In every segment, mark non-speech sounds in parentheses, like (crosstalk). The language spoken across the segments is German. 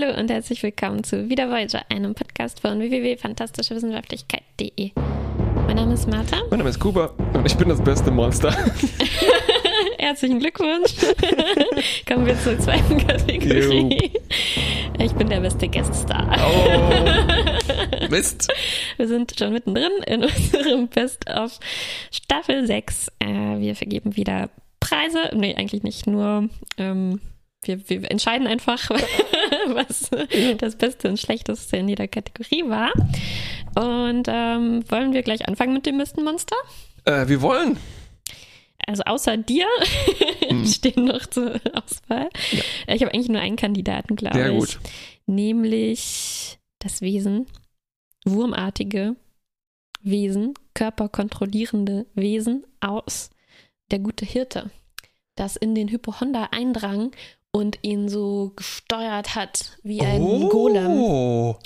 Hallo und herzlich willkommen zu Wieder Voyager, einem Podcast von www.fantastischewissenschaftlichkeit.de. Mein Name ist Martha. Mein Name ist Kuba und ich bin das beste Monster. (laughs) Herzlichen Glückwunsch. (laughs) Kommen wir zur zweiten Kategorie. Ich bin der beste Gaststar. Oh, Mist. Wir sind schon mittendrin in unserem Best of Staffel 6. Äh, wir vergeben wieder Preise. Nee, eigentlich nicht nur. Ähm, wir, wir entscheiden einfach, (laughs) was das Beste und Schlechteste in jeder Kategorie war. Und ähm, wollen wir gleich anfangen mit dem Mistenmonster? Äh, wir wollen. Also außer dir (laughs) Hm. stehen noch zur Auswahl. Ich habe eigentlich nur einen Kandidaten, glaube Sehr ich. gut. Nämlich das Wesen, wurmartige Wesen, körperkontrollierende Wesen aus der gute Hirte, das in den Hypochonder eindrang und ihn so gesteuert hat wie ein Golem. Oh.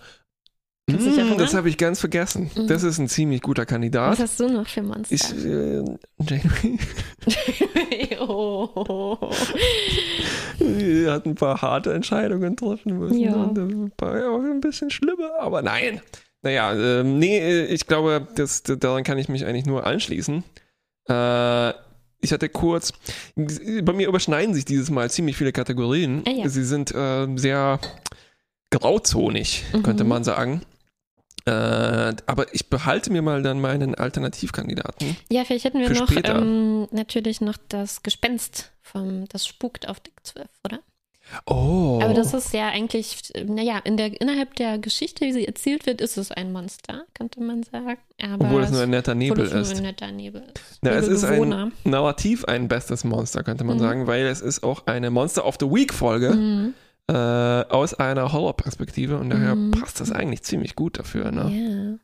Dich Mm, das habe ich ganz vergessen. Mhm. Das ist ein ziemlich guter Was Kandidat. hast du noch für Monster? Ich, äh, Janeway (laughs) oh. die hat ein paar harte Entscheidungen treffen müssen. Ja. Und ein paar ja, auch ein bisschen schlimmer, aber nein. Naja, ähm, nee, äh, ich glaube, das, daran kann ich mich eigentlich nur anschließen. Äh, ich hatte kurz, bei mir überschneiden sich dieses Mal ziemlich viele Kategorien. Ah, ja. Sie sind äh, sehr grauzonig, könnte Mhm. man sagen. Äh, aber ich behalte mir mal dann meinen Alternativkandidaten. Ja, vielleicht hätten wir noch ähm, natürlich noch das Gespenst vom Das spukt auf Deck 12, oder? Oh. Aber das ist ja eigentlich, naja, in der, innerhalb der Geschichte, wie sie erzählt wird, ist es ein Monster, könnte man sagen. Aber Obwohl es nur ein netter Nebel es nur ist. ein netter Nebel ist. Na, es ist ein narrativ ein bestes Monster, könnte man Mhm. sagen, weil es ist auch eine Monster of the Week Folge Mhm. äh, aus einer Horrorperspektive und daher Mhm. passt das eigentlich ziemlich gut dafür. Ne? Ja.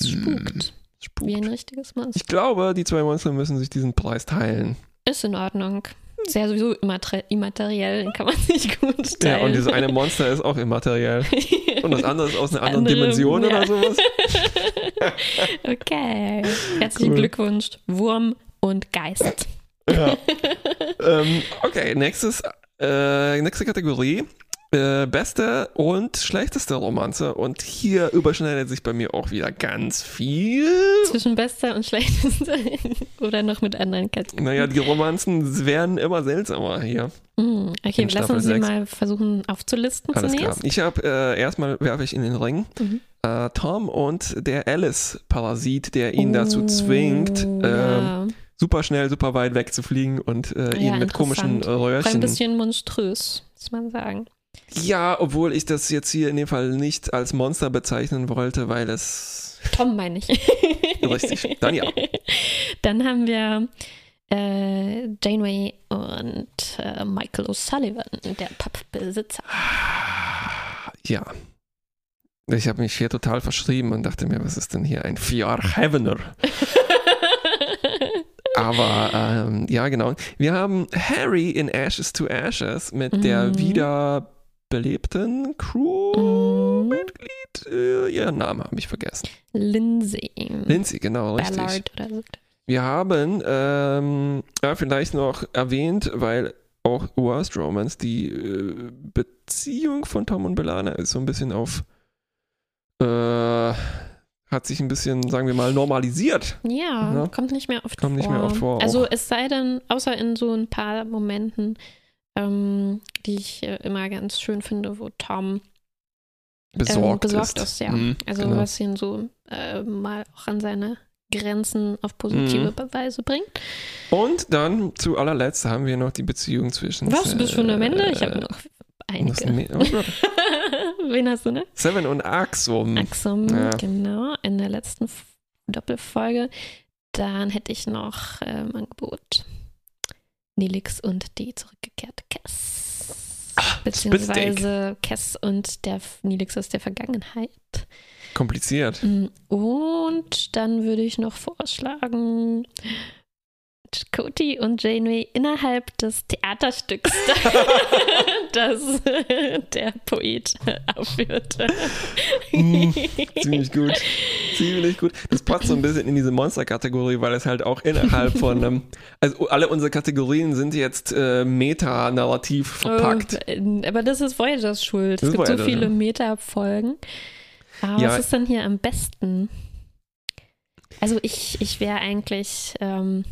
Es spukt. Spukt. Wie ein richtiges Monster. Ich glaube, die zwei Monster müssen sich diesen Preis teilen. Ist in Ordnung. Ist ja sowieso immater immateriell, den kann man sich gut Ja, teilen. und dieses eine Monster ist auch immateriell. (laughs) Und das andere ist aus einer anderen andere, Dimension ja. oder sowas. (laughs) okay. Herzlichen Cool. Glückwunsch, Wurm und Geist. Ja. (laughs) ähm, okay, nächstes, äh, nächste Kategorie. Äh, beste und schlechteste Romanze. Und hier überschneidet sich bei mir auch wieder ganz viel. Zwischen bester und schlechtester (laughs) oder noch mit anderen Kategorien. Naja, die Romanzen werden immer seltsamer hier. Hm, Okay, lassen Staffel Sie mal versuchen aufzulisten Alles klar. zunächst. Ich habe äh, erstmal werfe ich in den Ring Mhm. äh, Tom und der Alice-Parasit, der ihn dazu Oh, zwingt, ähm, ja. super schnell, super weit wegzufliegen und äh, Ja, ihn mit komischen äh, War ein Röhrchen. bisschen monströs, muss man sagen. Ja, obwohl ich das jetzt hier in dem Fall nicht als Monster bezeichnen wollte, weil es Tom meine ich. Richtig, dann ja. (laughs) Dann haben wir äh, Janeway und äh, Michael O'Sullivan, der Pappbesitzer. ja. Ich habe mich hier total verschrieben und dachte mir, was ist denn hier ein Vier-Heavener? (laughs) Aber ähm, ja, genau. Wir haben Harry in Ashes to Ashes mit der Mhm. Wiederbelebten Crew-Mitglied. Äh, ihren Namen habe ich vergessen. Lindsay. Lindsay, genau, richtig. Ballard oder so. Wir haben ähm, ja, vielleicht noch erwähnt, weil auch Worst Romance, die äh, Beziehung von Tom und Belana ist so ein bisschen auf, äh, hat sich ein bisschen, sagen wir mal, normalisiert. Ja, Ja. kommt nicht mehr oft Kommt vor. nicht mehr oft vor, Also es sei denn, außer in so ein paar Momenten, ähm, die ich äh, immer ganz schön finde, wo Tom Besorgt, ähm, besorgt ist. ja. Mhm, also genau. was ihn so äh, mal auch an seine Grenzen auf positive Mhm. Weise bringt. Und dann zu allerletzt haben wir noch die Beziehung zwischen. Was, du bist schon am Ende? Ich habe äh, noch was einige. mehr- oh. (laughs) Wen hast du, ne? Seven und Axum. Axum, Ja. genau, in der letzten Doppelfolge. Dann hätte ich noch äh, im Angebot Nelix und die zurückgekehrte Cass. Beziehungsweise Cass und der Nelix aus der Vergangenheit. Kompliziert. Mm, Und dann würde ich noch vorschlagen Cody und Janeway innerhalb des Theaterstücks, (laughs) das der Poet aufführt. Mm, ziemlich gut. Ziemlich gut. Das passt so ein bisschen in diese Monster-Kategorie, weil es halt auch innerhalb von einem. Also alle unsere Kategorien sind jetzt äh, meta-narrativ verpackt. Oh, aber das ist Voyagers Schuld. Das es gibt so Voyager, viele ja. Meta-Folgen. Aber Ja. was ist denn hier am besten? Also ich, ich wäre eigentlich, ähm,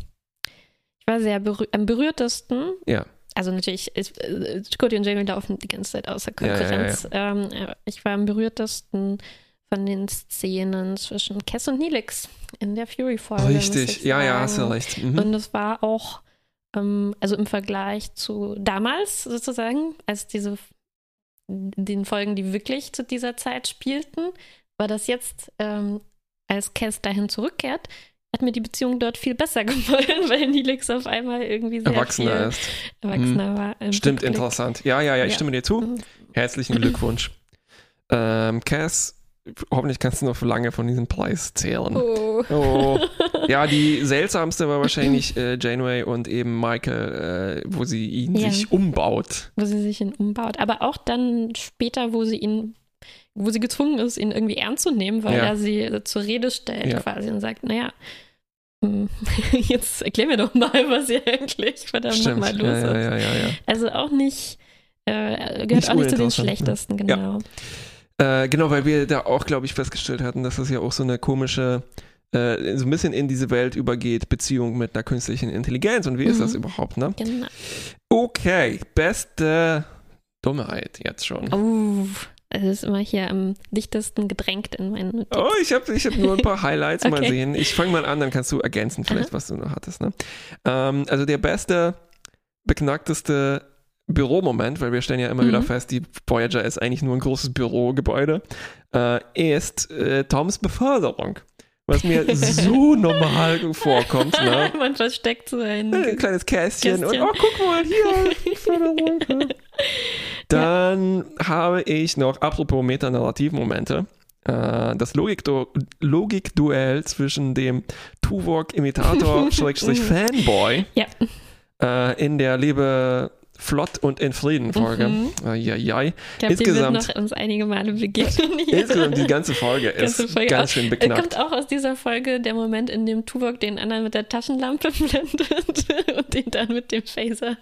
war sehr berühr am berührtesten. Ja. Also natürlich, ist, äh, Cody und Jamie laufen die ganze Zeit außer Ja, ja, ja, Konkurrenz. Ähm, äh, ich war am berührtesten von den Szenen zwischen Cass und Neelix in der Fury-Folge. Richtig. ich Ja, ja, hast du recht. Mhm. Und es war auch, ähm, also im Vergleich zu damals sozusagen, als diese den Folgen, die wirklich zu dieser Zeit spielten, war das jetzt, ähm, als Cass dahin zurückkehrt, hat mir die Beziehung dort viel besser (laughs) gefallen, weil Neelix auf einmal irgendwie sehr Erwachsener ist. erwachsener war. im Stimmt, Rückblick. interessant. Ja, ja, ja, ich Ja. stimme dir zu. Mhm. Herzlichen Glückwunsch. ähm, Cass, hoffentlich kannst du noch lange von diesem Preis zählen. Oh. Oh. (laughs) Ja, die seltsamste war wahrscheinlich äh, Janeway und eben Michael, äh, wo sie ihn Ja. sich umbaut. Wo sie sich ihn umbaut. Aber auch dann später, wo sie ihn, wo sie gezwungen ist, ihn irgendwie ernst zu nehmen, weil Ja. er sie zur Rede stellt Ja. quasi und sagt, naja, hm, (laughs) jetzt erklär mir doch mal, was hier eigentlich verdammt nochmal los ja, ist. Also auch nicht, äh, gehört Nicht auch nicht zu den ne? schlechtesten, genau. Äh, genau, weil wir da auch, glaube ich, festgestellt hatten, dass das ja auch so eine komische, äh, so ein bisschen in diese Welt übergeht, Beziehung mit einer künstlichen Intelligenz. Und wie ist Mhm. das überhaupt, ne? Genau. Okay, beste Dummheit jetzt schon. Oh, es ist immer hier am dichtesten gedrängt in meinen Notizen. Oh, ich habe ich hab nur ein paar (laughs) Highlights mal Okay. sehen. Ich fange mal an, dann kannst du ergänzen, vielleicht, was du noch hattest. Ne? Ähm, also der beste, beknackteste Büromoment, weil wir stellen ja immer Mhm. wieder fest, die Voyager ist eigentlich nur ein großes Bürogebäude, äh, ist äh, Toms Beförderung. Was mir (laughs) so normal vorkommt. Ne? (laughs) Man versteckt so ein. Ein kleines Kästchen, Kästchen. und oh, guck mal hier, Beförderung. (laughs) Dann habe ich noch, apropos Metanarrativmomente, äh, das Logikdu- Logikduell zwischen dem Tuvok-Imitator (laughs) Schrägstrich Fanboy Ja. äh, in der Liebe flott und in Frieden Folge. Mhm. Eieiei. Ich glaube, die wird insgesamt- noch uns einige Male begegnen. hier. Insgesamt die ganze Folge ist Ganze Folge ganz auch. schön beknackt. kommt auch aus dieser Folge der Moment, in dem Tuvok den anderen mit der Taschenlampe (laughs) blendet und den dann mit dem Phaser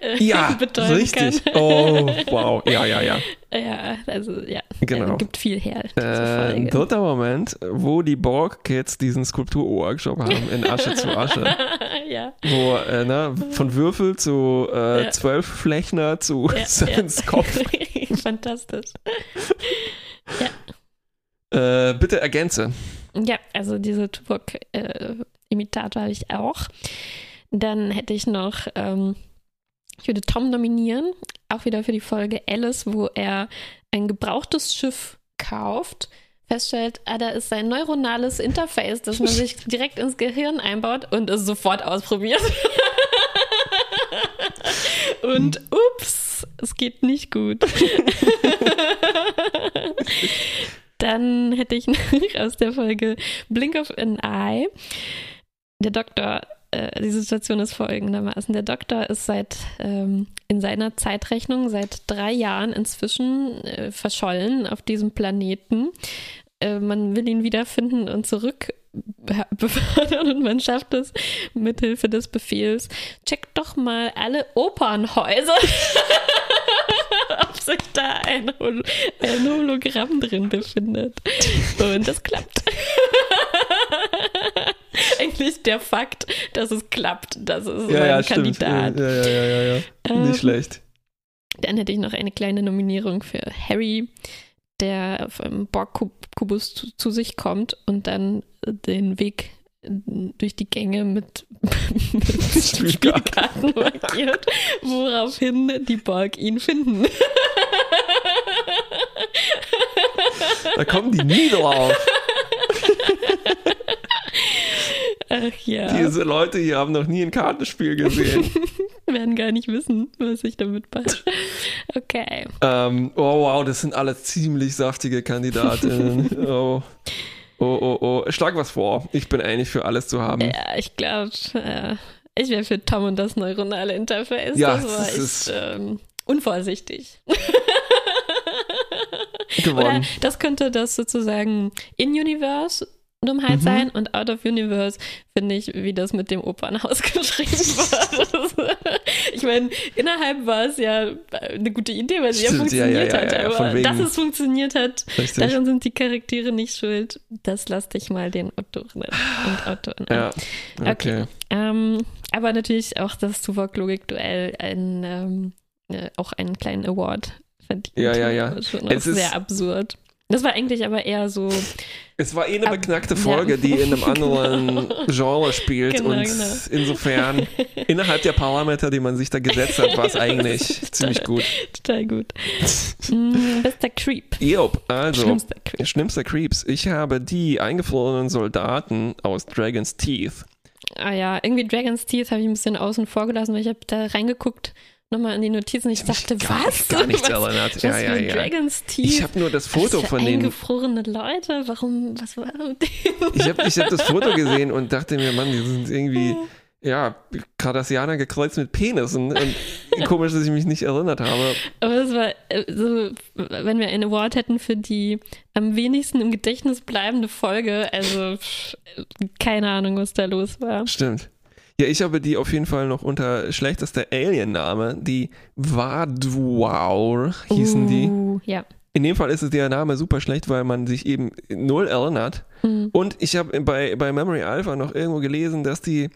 äh, Ja, (laughs) betäuben richtig. kann. Oh, wow. Ja, ja, ja. Ja, also ja, Genau. äh, gibt viel her. Äh, Folge. dritter Moment, wo die Borg-Kids diesen Skulptur-Workshop haben in Asche zu Asche. (laughs) ja. Wo, äh, ne, von Würfel zu äh, Ja. Zwölfflechner zu Ja, (laughs) ja. Kopf. (laughs) Fantastisch. Äh, bitte ergänze. Ja, also diese Tuvok-Imitator habe ich auch. Dann hätte ich noch, ähm, ich würde Tom nominieren, auch wieder für die Folge Alice, wo er ein gebrauchtes Schiff kauft, feststellt, ah, da ist sein neuronales Interface, das man sich (laughs) direkt ins Gehirn einbaut und es sofort ausprobiert. (laughs) und ups, es geht nicht gut. (laughs) Dann hätte ich noch aus der Folge Blink of an Eye. Der Doktor, äh, die Situation ist folgendermaßen. Der Doktor ist seit ähm, in seiner Zeitrechnung seit drei Jahren inzwischen äh, verschollen auf diesem Planeten. Äh, man will ihn wiederfinden und zurück be- (laughs) befördern und man schafft es mithilfe des Befehls. Checkt doch mal alle Opernhäuser, (laughs) ob sich da ein, Hol ein Hologramm drin befindet. Und das klappt. Eigentlich der Fakt, dass es klappt, das ist Ja, mein ja, stimmt. Kandidat. Ja, ja, ja, ja, ja. Ähm, Nicht schlecht. Dann hätte ich noch eine kleine Nominierung für Harry, der auf einem Borg-Kubus zu, zu sich kommt und dann den Weg durch die Gänge mit, (laughs) mit Spielkarten. Spielkarten markiert, woraufhin die Borg ihn finden. Da kommen die nie drauf. (laughs) Ach ja, Diese Leute hier haben noch nie ein Kartenspiel gesehen. (laughs) werden gar nicht wissen, was ich damit mache. Okay. ähm, oh wow, das sind alles ziemlich saftige Kandidatinnen. (laughs) Oh. Oh, oh, oh. Schlag was vor. Ich bin eigentlich für alles zu haben. Ja, ich glaube, äh, Ich wäre für Tom und das neuronale Interface. Ja, das war echt ist- ähm, unvorsichtig. (laughs) Oder Gewonnen. das könnte das sozusagen In-Universe Dummheit Mhm. sein und Out of Universe finde ich, wie das mit dem Opernhaus (laughs) geschrieben war. (laughs) ich meine, innerhalb war es ja eine gute Idee, weil sie ja funktioniert ja, ja, hat. ja, von aber dass es funktioniert hat, Richtig. daran sind die Charaktere nicht schuld. Das lasse ich mal den Autoren und Autoren an. Okay. Okay. Ähm, aber natürlich auch das Tuvok-Logik-Duell ein, ähm, äh, auch einen kleinen Award verdient. Ja, ja, ja. Schon Es ist- sehr absurd. Das war eigentlich aber eher so, Es war eh eine Ab- beknackte ja. Folge, die in einem (laughs) anderen Genre spielt. Genau, und genau. insofern, (laughs) innerhalb der Parameter, die man sich da gesetzt hat, war es (laughs) Ja, eigentlich ziemlich gut. total gut. Mm, bester Creep. Jop, also. Schlimmster Creep. Schlimmster Creeps. Ich habe die eingefrorenen Soldaten aus Dragon's Teeth. Ah ja, irgendwie Dragon's Teeth habe ich ein bisschen außen vor gelassen, weil ich habe da reingeguckt, nochmal in die Notizen. Ich dachte, gar, was? Gar nichts was, erinnert. was Ja, ja, ja. Dragon's Teeth? Ich habe nur das Foto für von denen. eingefrorene Leute. Warum? Was war mit? Ich habe ich hab das Foto (laughs) gesehen und dachte mir, Mann, die sind irgendwie, ja, Cardassianer gekreuzt mit Penissen. Und komisch, dass ich mich nicht erinnert habe. Aber es war äh, so, wenn wir einen Award hätten für die am wenigsten im Gedächtnis bleibende Folge, also keine Ahnung, was da los war. Stimmt. Ja, ich habe die auf jeden Fall noch unter schlechtester Alien-Name, die Wadwaur hießen die. Uh, Ja. In dem Fall ist es der Name super schlecht, weil man sich eben null erinnert. Hm. Und ich habe bei, bei Memory Alpha noch irgendwo gelesen, dass die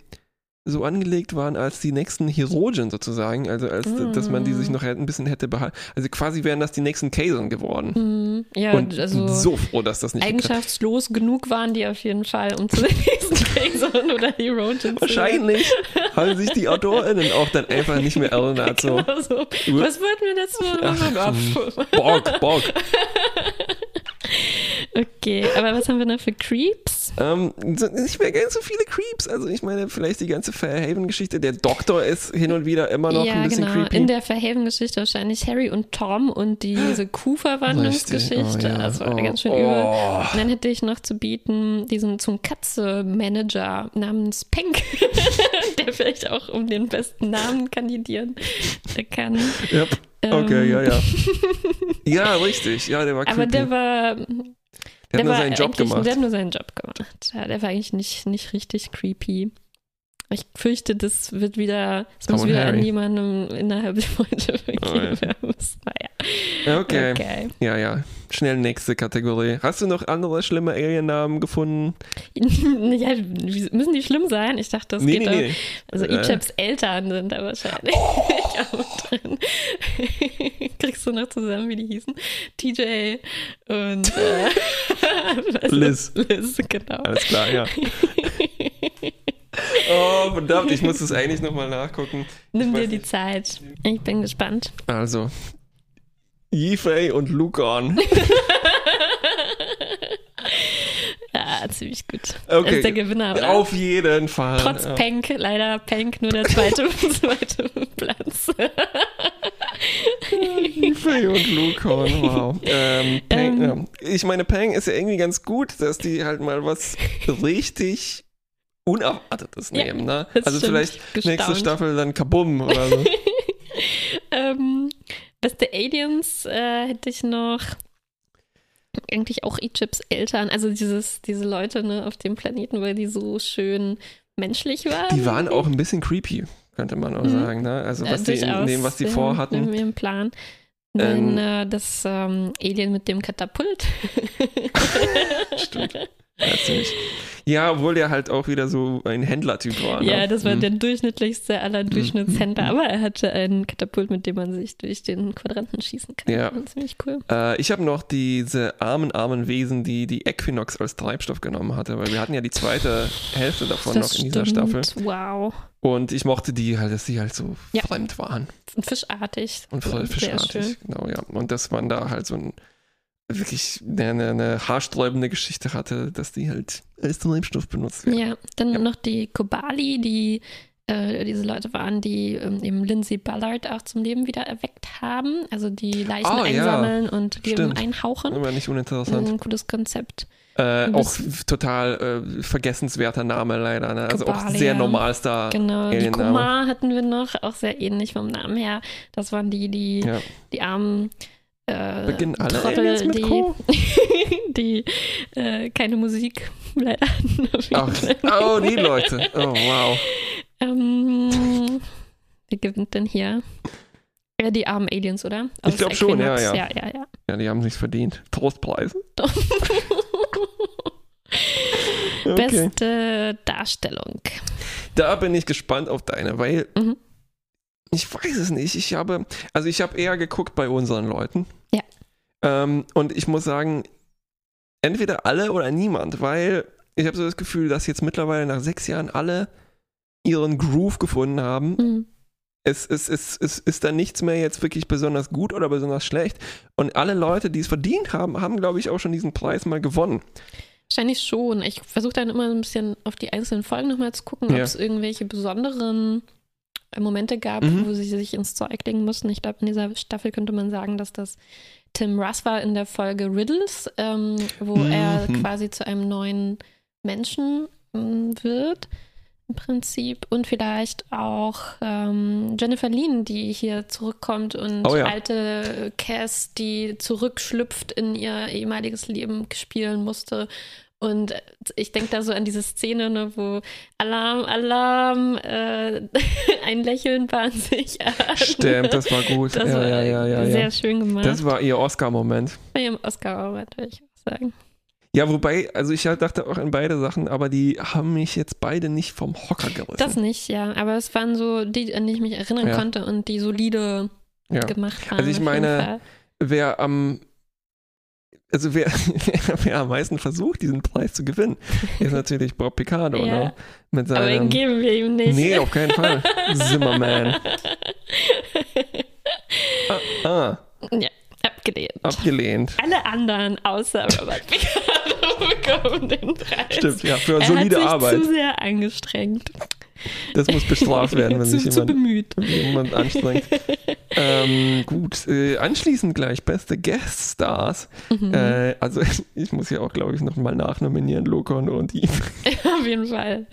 so angelegt waren als die nächsten Herogen sozusagen, also als Mm. dass man die sich noch ein bisschen hätte behalten. Also quasi wären das die nächsten Kazon geworden. Hm. Ja, Und also so froh, dass das nicht eigenschaftslos genug waren die auf jeden Fall, um zu den (laughs) nächsten Kaiserin oder Heroin zu Wahrscheinlich haben sich die AutorInnen auch dann einfach nicht mehr erinnert. (laughs) So. Genau so. Was wollten wir dazu? Ach, Bock, Bock. (laughs) Okay, aber was haben wir noch für Creeps? Ähm, nicht mehr ganz so viele Creeps. Also ich meine, vielleicht die ganze Fairhaven-Geschichte. Der Doktor ist hin und wieder immer noch ja, ein bisschen genau. creepy. In der Verhaven-Geschichte wahrscheinlich Harry und Tom und diese Kuhverwandlungsgeschichte. Oh, ja. Das war Oh, ganz schön oh. übel. Und dann hätte ich noch zu bieten diesen zum Katze-Manager namens Penk, (laughs) der vielleicht auch um den besten Namen kandidieren kann. Yep. Okay, Ähm, ja, ja. (laughs) Ja, richtig. Ja, der war creepy. Aber der war, der der hat nur seinen Job gemacht. Der hat nur seinen Job gemacht. Ja, der war eigentlich nicht, nicht richtig creepy. Ich fürchte, das wird wieder, es Tom muss wieder an Harry. jemandem innerhalb der Folge Oh, ja. vergeben werden. Naja, Okay. okay. Ja, ja. Schnell nächste Kategorie. Hast du noch andere schlimme Alien-Namen gefunden? (laughs) ja, müssen die schlimm sein? Ich dachte, das nee, geht nee, nee. Also Äh. Ichaps Eltern sind da wahrscheinlich (laughs) auch drin. (laughs) Kriegst du noch zusammen, wie die hießen? TJ und äh, Liz. Liz, genau. Alles klar, ja. Oh, verdammt, ich muss das eigentlich nochmal nachgucken. Nimm dir die. Zeit. Ich bin gespannt. Also, Yifei und Lucan. (laughs) Ja, ziemlich gut. Okay. ist der Gewinner, oder? Auf jeden Fall. Trotz ja. Pank, leider Pank nur der zweite, (laughs) zweite Platz. Yifei und Lucan, wow. (laughs) Ähm, Peng, Ähm. ja. Ich meine, Peng ist ja irgendwie ganz gut, dass die halt mal was richtig Unerwartetes Ja, nehmen, ne? Also vielleicht nächste Gestaunt. Staffel dann Kabum oder so. ähm, beste Aliens äh, hätte ich noch. Eigentlich auch Egypts Eltern, also dieses, diese Leute ne, auf dem Planeten, weil die so schön menschlich waren. Die waren auch ein bisschen creepy, könnte man auch Mhm. sagen, ne? Also was die in dem, was die vorhatten. In ihrem Plan. Ähm. Dann äh, das ähm, Alien mit dem Katapult. (laughs) Stimmt. Ja, ziemlich. Ja, obwohl der halt auch wieder so ein Händlertyp war. Ne? Ja, das war Mhm. der durchschnittlichste aller Durchschnittshändler, aber er hatte ein Katapult, mit dem man sich durch den Quadranten schießen kann. Ja. Das ziemlich cool. Äh, ich habe noch diese armen, armen Wesen, die die Equinox als Treibstoff genommen hatte, weil wir hatten ja die zweite Hälfte davon Das noch in dieser stimmt. Staffel. Wow. Und ich mochte die halt, dass die halt so Ja. fremd waren Und fischartig. und voll fischartig. Genau, ja. Und dass man da halt so ein wirklich eine, eine haarsträubende Geschichte hatte, dass die halt als Treibstoff benutzt werden. Ja, dann Ja. noch die Kobali, die äh, diese Leute waren, die ähm, eben Lindsay Ballard auch zum Leben wieder erweckt haben. Also die Leichen ja. einsammeln und die eben einhauchen. Immer nicht uninteressant. Ein cootes Konzept. Äh, auch total äh, vergessenswerter Name leider. Ne? Also auch Gebalia. sehr Normalstar. Genau, die. Kumar hatten wir noch, auch sehr ähnlich vom Namen her. Das waren die, die, Ja. die armen äh, Beginnen alle Trottel, Aliens mit die, Co? (laughs) die äh, keine Musik (laughs) leider Fall. oh, die Leute. Oh, wow. Ähm, wer gewinnt denn hier? Ja, die armen Aliens, oder? Ich glaub schon, ja, ja. Ja, ja, ja. Ja, die haben sich's verdient. Trostpreise. (laughs) Okay. Beste Darstellung. Da bin ich gespannt auf deine, weil Mhm. ich weiß es nicht. Ich habe, also ich habe eher geguckt bei unseren Leuten. Ähm, und ich muss sagen, entweder alle oder niemand, weil ich habe so das Gefühl, dass jetzt mittlerweile nach sechs Jahren alle ihren Groove gefunden haben. Mhm. Es, es, es, es ist dann nichts mehr jetzt wirklich besonders gut oder besonders schlecht. Und alle Leute, die es verdient haben, haben, glaube ich, auch schon diesen Preis mal gewonnen. Wahrscheinlich schon. Ich versuche dann immer so ein bisschen auf die einzelnen Folgen nochmal zu gucken, Ja. ob es irgendwelche besonderen Momente gab, Mhm. wo sie sich ins Zeug legen mussten. Ich glaube, in dieser Staffel könnte man sagen, dass das Tim Russ war in der Folge Riddles, ähm, wo Mhm. er quasi zu einem neuen Menschen ähm, wird. Im Prinzip. Und vielleicht auch ähm, Jennifer Lean, die hier zurückkommt und Oh ja. alte Cass, die zurückschlüpft in ihr ehemaliges Leben spielen musste. Und ich denke da so an diese Szene, ne, wo Alarm, Alarm, äh, (laughs) ein Lächeln bahnt sich an. Stimmt, das war gut. Das ja, war ja, ja, ja, sehr ja. schön gemacht. Das war ihr Oscar-Moment. bei ihrem Oscar würde ich auch sagen. Ja, wobei, also ich dachte auch an beide Sachen, aber die haben mich jetzt beide nicht vom Hocker gerissen. Das nicht, ja. Aber es waren so die, an die ich mich erinnern Ja. konnte und die solide ja. gemacht haben. Also ich meine. Wer am also wer, (laughs) wer, wer am meisten versucht, diesen Preis zu gewinnen, ist natürlich Bob Picardo, Ja. ne? Mit Aber den seinem. geben wir ihm nicht. Nee, auf keinen Fall. Zimmerman. (laughs) Ah, ah, ja, abgelehnt. abgelehnt. Alle anderen außer Robert (laughs) Picardo bekommen den Preis. Stimmt, ja, für er solide hat sich Arbeit. zu sehr angestrengt. Das muss bestraft werden, wenn (laughs) sich zu jemand, bemüht. jemand anstrengt. (laughs) ähm, gut, äh, anschließend gleich beste Guest Stars. Mhm. Äh, also (laughs) ich muss ja auch, glaube ich, nochmal nachnominieren, Lokon und Eve. Auf jeden Fall.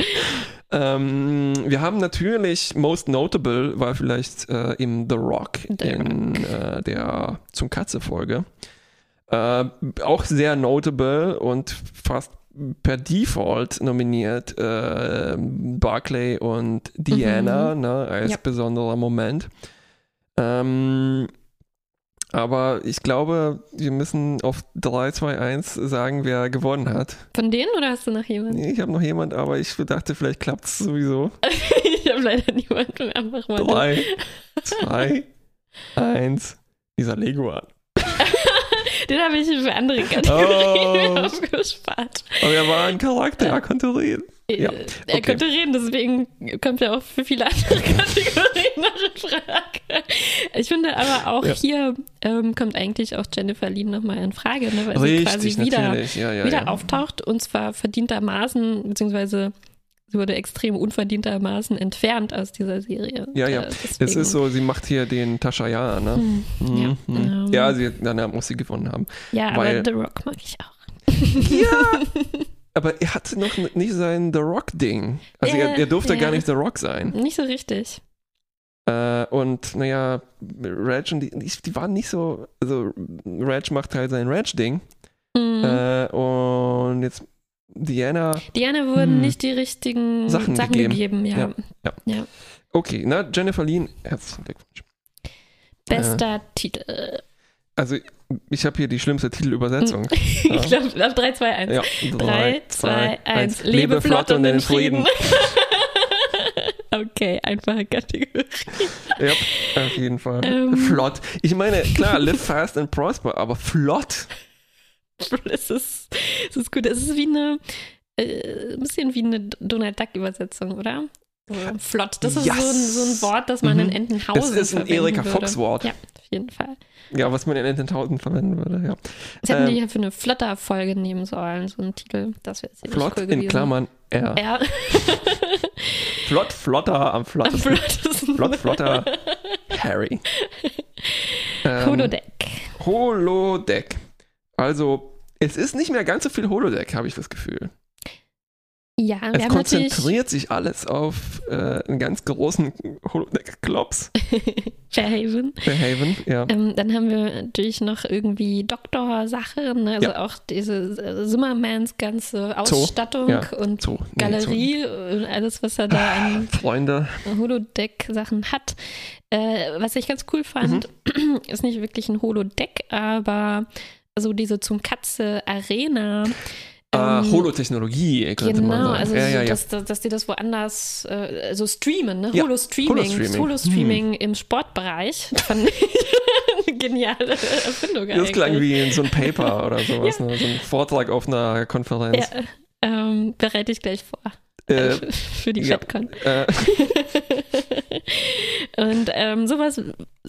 Ähm, wir haben natürlich, most notable war vielleicht äh, im The Rock The in Äh, der Zum Katze-Folge. Äh, auch sehr notable und fast per Default nominiert äh, Barclay und Diana ne, als Ja. besonderer Moment. Ähm, aber ich glaube, wir müssen auf 3, 2, 1 sagen, wer gewonnen hat. Von denen oder hast du noch jemanden? Nee, ich habe noch jemand, aber ich dachte, vielleicht klappt es sowieso. (laughs) ich habe leider niemanden. Einfach mal. 3, 2, 1. Dieser Leguan. Den habe ich für andere Kategorien Oh. aufgespart. Aber er war ein Charakter, er konnte reden. Ja, Äh, Er okay. könnte reden, deswegen kommt er auch für viele andere (laughs) Kategorien noch in Frage. Ich finde aber auch Ja. hier ähm, kommt eigentlich auch Jennifer Lean nochmal in Frage, ne, weil sie Richtig, quasi wieder. Ja, ja, wieder ja. auftaucht und zwar verdientermaßen, beziehungsweise wurde extrem unverdientermaßen entfernt aus dieser Serie. Ja, ja. Äh, Es deswegen- ist so, sie macht hier den Tashaya, ne? Hm, Mhm, ja, mhm. ähm, ja sie, dann muss sie gewonnen haben. ja, weil- aber The Rock mag ich auch. Ja! (laughs) Aber er hatte noch nicht sein The Rock-Ding. Also Ja, er, er durfte ja. gar nicht The Rock sein. Nicht so richtig. Äh, und naja, Reg und die, die, die waren nicht so, also Reg macht halt sein Reg-Ding. Mhm. Äh, und jetzt Diana, Diana wurden hm. nicht die richtigen Sachen Sachen, gegeben. gegeben. ja. Ja. ja. okay, na, Jennifer Lean, herzlichen Glückwunsch. Bester Titel. Also ich habe hier die schlimmste Titelübersetzung. (laughs) ich glaube, auf 3, 2, 1. Ja, 3, 2, 1. Lebe flott und in Frieden. (laughs) okay, einfache Kategorie. Ja, auf jeden Fall. Ähm. Flott. Ich meine, klar, live fast and prosper, aber flott. (laughs) Es ist, es ist gut. Es ist wie eine, äh, ein bisschen wie eine Donald Duck-Übersetzung, oder? So, flott. Das ist Yes. so, ein, so ein Wort, das man Mhm. in Entenhausen Das ist ein Erika. Fox-Wort. Ja, auf jeden Fall. Ja, was man in Entenhausen verwenden würde, ja. Sie hätten Ähm. die hier für eine Flotter-Folge nehmen sollen, so einen Titel. Das wäre ziemlich Flott cool gewesen. in Klammern R. Ja. (laughs) Flott, flotter am flottesten. Am flottesten. Flott, flotter Harry. (laughs) Ähm, Holodeck. Holodeck. Also, es ist nicht mehr ganz so viel Holodeck, habe ich das Gefühl. Ja, Es konzentriert sich alles auf äh, einen ganz großen Holodeck-Klops. (laughs) Fairhaven. Haven, ja. Ähm, dann haben wir natürlich noch irgendwie Doktor-Sachen, ne? also Ja. auch diese äh, Zimmermans ganze Ausstattung ja. und So, nee, Galerie und alles, was er da an So. Freunde. Holodeck-Sachen hat. Äh, was ich ganz cool fand, Mhm. (clears throat) ist nicht wirklich ein Holodeck, aber so diese zum Katze Arena. Äh, ähm, Holotechnologie, könnte man Genau, sagen. also ja, so, ja, ja. Dass, dass, dass die das woanders äh, so streamen, ne? Ja, Holo-Streaming. Holo-Streaming. Hm. Holo-Streaming im Sportbereich. (laughs) Fand ich eine geniale Erfindung Das klang eigentlich. wie in so ein Paper (laughs) oder sowas, ne? so ein Vortrag auf einer Konferenz. Ja, ähm, bereite ich gleich vor. Äh, (laughs) für die ja. FedCon. äh, Und ähm, sowas,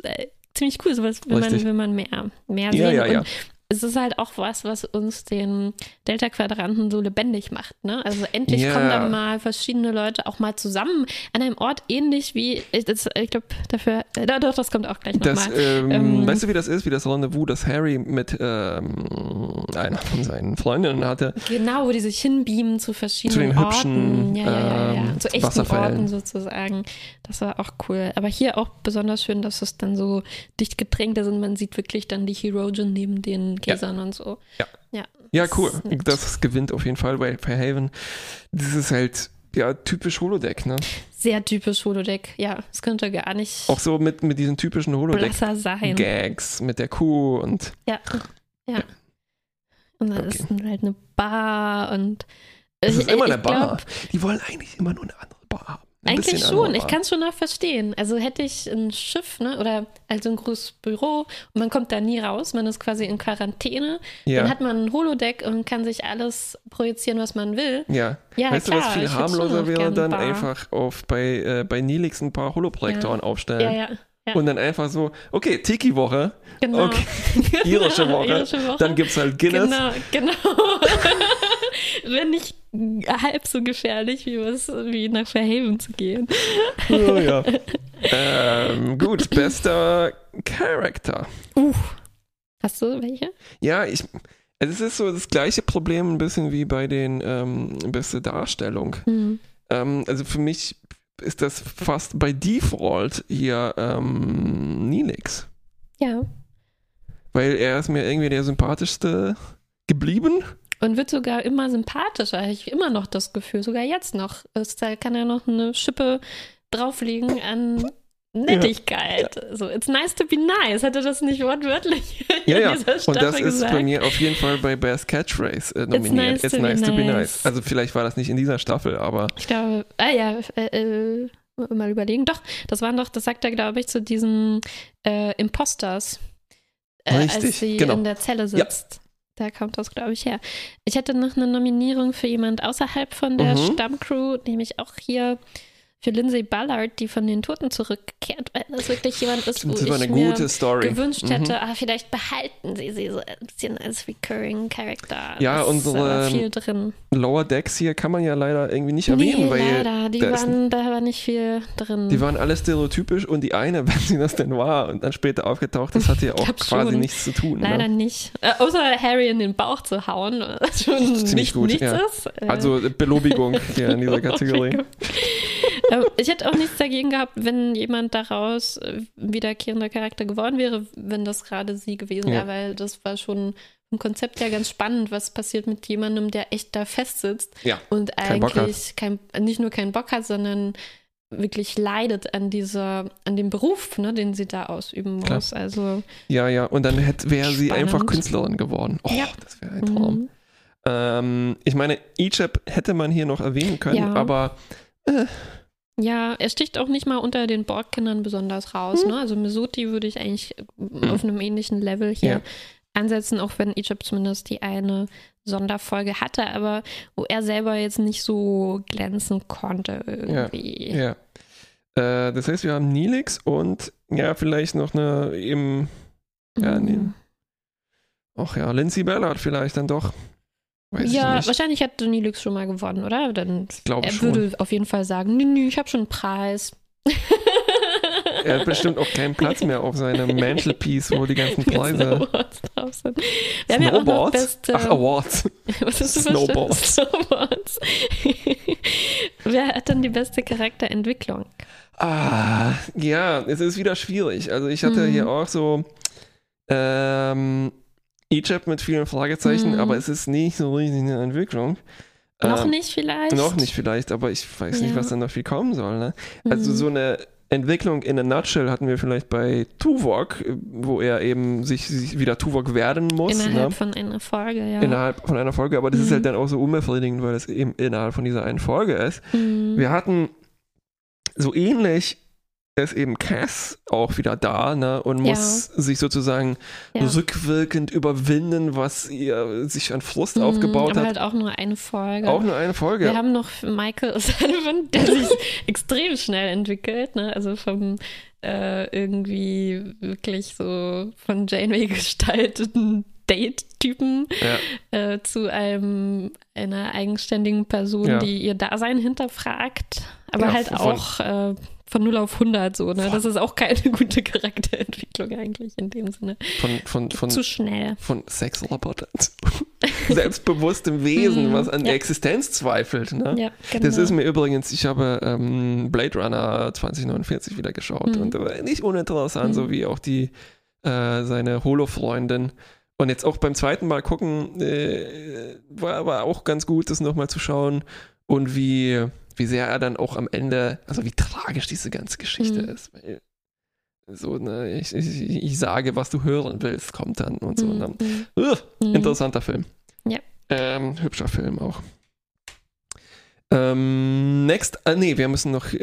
äh, ziemlich cool, sowas will man, will man mehr, mehr Ja, sehen. ja, ja. Und es ist halt auch was, was uns den Delta-Quadranten so lebendig macht. Ne? Also endlich Ja. kommen da mal verschiedene Leute auch mal zusammen an einem Ort, ähnlich wie, ich, das- ich glaube, dafür, äh, doch, das kommt auch gleich nochmal. ähm, Ähm, weißt du, wie das ist, wie das Rendezvous, das Harry mit ähm, einer von seinen Freundinnen hatte? Genau, wo die sich hinbeamen zu verschiedenen den hübschen, Orten. Ja, ja, ja, ja. ähm, Zu echten Wasserfällen. Orten sozusagen. Das war auch cool. Aber hier auch besonders schön, dass es dann so dicht gedrängt ist und man sieht wirklich dann die Herogen neben den Käsern und so. Ja. Ja, Ja, Das cool. nett. Das gewinnt auf jeden Fall bei Fairhaven. Das ist halt, ja, typisch Holodeck, ne? sehr typisch Holodeck. Ja, es könnte gar nicht Auch so mit, mit diesen typischen. Holodeck-Gags mit der Kuh und Ja, ja. Und dann Okay. ist halt eine Bar und es ist immer ich eine Bar. glaub, Die wollen eigentlich immer nur eine andere Bar haben. Ein Eigentlich schon, ich kann es schon noch verstehen. Also hätte ich ein Schiff, ne, oder also ein großes Büro und man kommt da nie raus, man ist quasi in Quarantäne, dann Ja, hat man ein Holodeck und kann sich alles projizieren, was man will. ja. Ja, weißt klar, du, was viel harmloser wäre, dann Bar. einfach auf bei, äh, bei Nilix ein paar Holoprojektoren aufstellen. Ja, ja, ja. Und dann einfach so, okay, Tiki-Woche, genau. okay, (laughs) irische Woche. Irische Woche. dann gibt's halt Guinness. Genau, genau. (laughs) (laughs) Wenn nicht halb so gefährlich, wie, was, wie nach Verhaven zu gehen. Oh, ja. (laughs) ähm, gut, bester Charakter. Uh. Hast du welche? Ja, ich. also Es ist so das gleiche Problem ein bisschen wie bei den ähm, beste Darstellung. Hm. Ähm, also für mich ist das fast bei Default hier ähm, Nilix. Ja. Weil er ist mir irgendwie der sympathischste geblieben. Und wird sogar immer sympathischer. Habe ich immer noch das Gefühl, sogar jetzt noch. Ist, da kann er noch eine Schippe drauflegen an Nettigkeit. So, it's nice to be nice. Hatte das nicht wortwörtlich (laughs) Ja, in ja. dieser Und das ist gesagt? bei mir auf jeden Fall bei Best Catchphrase äh, nominiert. nice It's to be nice to be nice. nice. Also vielleicht war das nicht in dieser Staffel, aber Ich glaube, ah ja, äh, äh, mal überlegen. Doch, das waren doch, das sagt er, glaube ich, zu diesen äh, Imposters, äh, Richtig, als sie genau. in der Zelle sitzt. Da kommt das, glaube ich, her. Ich hätte noch eine Nominierung für jemand außerhalb von der Mhm. Stammcrew, nämlich auch hier für Lindsay Ballard, die von den Toten zurückkehrt, weil das wirklich jemand ist, wo das ich mir Story. gewünscht Mhm. hätte, ah, vielleicht behalten sie sie so ein bisschen als recurring Character. Ja, ist unsere- viel drin. Lower Decks hier kann man ja leider irgendwie nicht erwähnen, nee, weil leider, die da waren, da war nicht viel drin. die waren alle stereotypisch und die eine, (laughs) wenn sie das denn war und dann später aufgetaucht ist, hatte ja auch quasi schon. nichts zu tun. Leider Ne? nicht. Äh, außer Harry in den Bauch zu hauen, was schon Ziemlich nicht, gut, nichts ja. ist. Äh, Also Belobigung hier in dieser (laughs) Kategorie. Ähm, ich hätte auch nichts dagegen gehabt, wenn jemand daraus äh, wiederkehrender Charakter geworden wäre, wenn das gerade sie gewesen wäre, Ja. weil das war schon im Konzept ja ganz spannend, was passiert mit jemandem, der echt da festsitzt Ja, und eigentlich kein, nicht nur keinen Bock hat, sondern wirklich leidet an dieser, an dem Beruf, ne, den sie da ausüben Klar. muss. Also ja, ja. Und dann wäre sie einfach Künstlerin geworden. Oh, Ja. das wäre ein Traum. mhm. Ähm, ich meine, Egypt hätte man hier noch erwähnen können, Ja. aber Ja, er sticht auch nicht mal unter den Borg-Kindern besonders raus. Hm. Ne? Also Mesuti würde ich eigentlich auf einem ähnlichen Level hier Ja. ansetzen, auch wenn Egypt zumindest die eine Sonderfolge hatte, aber wo er selber jetzt nicht so glänzen konnte irgendwie. ja. Äh, das heißt, wir haben Nilix und ja, vielleicht noch eine eben, ja, nee. Mhm. ach ja, Lindsay Ballard vielleicht dann doch. Weiß ja, wahrscheinlich hat Donny Lux schon mal gewonnen, oder? Dann Ich glaube er schon. würde auf jeden Fall sagen, nö, nö, ich habe schon einen Preis. Er hat bestimmt auch keinen Platz mehr auf seinem Mantelpiece, wo die ganzen (laughs) Preise. Awards drauf sind. Wir Snowboards? beste, Ach, Awards. (laughs) was ist Snowboards. (laughs) Snowboards. Wer hat denn die beste Charakterentwicklung? Ah, ja, es ist wieder schwierig. Also ich hatte Mhm. hier auch so ähm, Egypt mit vielen Fragezeichen, Mhm. aber es ist nicht so richtig eine Entwicklung. Noch Ähm, nicht vielleicht? Noch nicht vielleicht, aber ich weiß nicht, Ja. was da noch viel kommen soll. Ne? Also Mhm. so eine Entwicklung in a nutshell hatten wir vielleicht bei Tuvok, wo er eben sich, sich wieder Tuvok werden muss. Innerhalb ne? von einer Folge, ja. Innerhalb von einer Folge, aber das ist Mhm. halt dann auch so unbefriedigend, weil es eben innerhalb von dieser einen Folge ist. Mhm. Wir hatten so ähnlich ist eben Cass auch wieder da ne, und muss sich sozusagen Ja. rückwirkend überwinden, was ihr sich an Frust Mhm, aufgebaut aber hat. halt auch nur eine Folge. auch nur eine Folge. Wir haben noch Michael (laughs) O'Sullivan, der (laughs) sich extrem schnell entwickelt, ne? Also vom äh, irgendwie wirklich so von Janeway gestalteten Date-Typen ja, äh, zu einem einer eigenständigen Person, Ja. die ihr Dasein hinterfragt, aber Ja, halt auch äh, von 0 auf 100 so, ne? Von- Das ist auch keine (laughs) gute Charakterentwicklung eigentlich in dem Sinne. von, von, von, Zu schnell. von Sexroboter zu (laughs) selbstbewusstem Wesen, Mhm, was an ja. der Existenz zweifelt. Ne? Ja, genau. Das ist mir übrigens, ich habe ähm, Blade Runner 2049 wieder geschaut Mhm. und war nicht uninteressant, Mhm. so wie auch die äh, seine Holo-Freundin. Und jetzt auch beim zweiten Mal gucken, äh, war, war auch ganz gut, das nochmal zu schauen und wie, wie sehr er dann auch am Ende, also wie tragisch diese ganze Geschichte Mhm. ist. Weil so, ne, ich, ich, ich sage, was du hören willst, kommt dann und so. Mhm, mhm, Ugh, mhm. Interessanter Film. Ja. Ähm, hübscher Film auch. Ähm, next, ah, nee, wir müssen noch äh,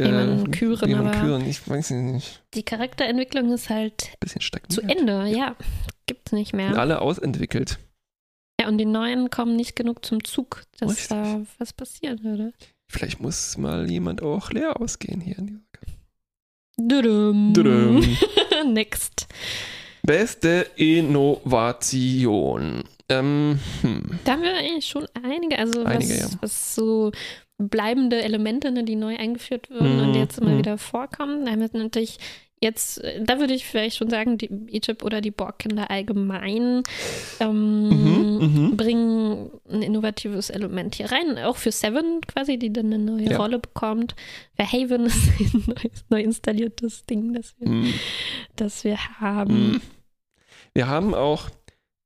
küren, aber- küren. Ich weiß nicht, Die Charakterentwicklung ist halt bisschen zu Ende, ja. Gibt's nicht mehr. alle ausentwickelt. Ja, und die Neuen kommen nicht genug zum Zug, dass Richtig. da was passieren würde. Vielleicht muss mal jemand auch leer ausgehen hier in dieser. Dudum. (laughs) Next. Beste Innovation. Ähm, hm. Da haben wir eigentlich schon einige, also Einige, was, ja. was so bleibende Elemente, ne, die neu eingeführt wurden und Mhm, jetzt immer mhm. wieder vorkommen. Da haben wir natürlich jetzt, äh, da würde ich vielleicht schon sagen, die Egypt oder die Borgkinder allgemein ähm, Mhm, mhm. bringen ein innovatives Element hier rein, auch für Seven quasi, die dann eine neue Ja. Rolle bekommt. Für Haven (laughs) ist ein neues, neu installiertes Ding, das wir, Hm. das wir haben. Hm. Wir haben auch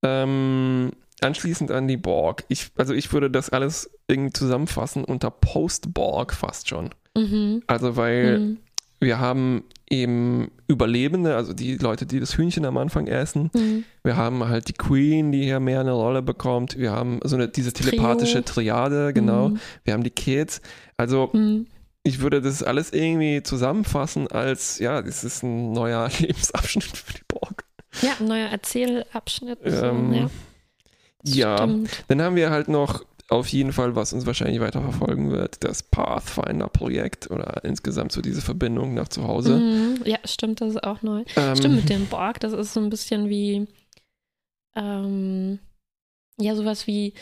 ähm, anschließend an die Borg. Ich, also ich würde das alles irgendwie zusammenfassen unter Post-Borg fast schon. Mhm. Also weil Mhm. Wir haben eben Überlebende, also die Leute, die das Hühnchen am Anfang essen. Mhm. Wir haben halt die Queen, die hier mehr eine Rolle bekommt. Wir haben so eine, diese Trio. telepathische Triade, genau. Mhm. Wir haben die Kids. Also Mhm. ich würde das alles irgendwie zusammenfassen als, ja, das ist ein neuer (laughs) Lebensabschnitt für die Borg. Ja, ein neuer Erzählabschnitt. so, Ähm, ja, ja, dann haben wir halt noch auf jeden Fall, was uns wahrscheinlich weiter verfolgen wird, das Pathfinder-Projekt oder insgesamt so diese Verbindung nach zu Hause. Mhm. Ja, stimmt, das ist auch neu. Ähm, Stimmt, mit dem Borg, das ist so ein bisschen wie, ähm, ja, sowas wie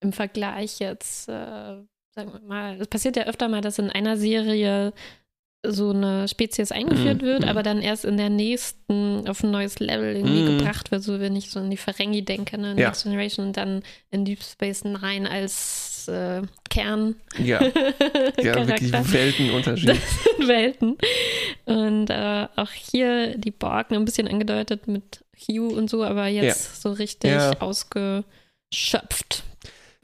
im Vergleich jetzt, äh, sagen wir mal, es passiert ja öfter mal, dass in einer Serie so eine Spezies eingeführt Mhm, wird, mhm. aber dann erst in der nächsten auf ein neues Level irgendwie Mhm. gebracht wird, so wenn ich so an die Ferengi denke, ne, Ja. Next Generation und dann in Deep Space Nine als äh, Kern Ja, (laughs) ja wirklich. Weltenunterschied. Das (laughs) sind Welten. Und äh, auch hier die Borg, ein bisschen angedeutet mit Hugh und so, aber jetzt so richtig Ja. ausgeschöpft.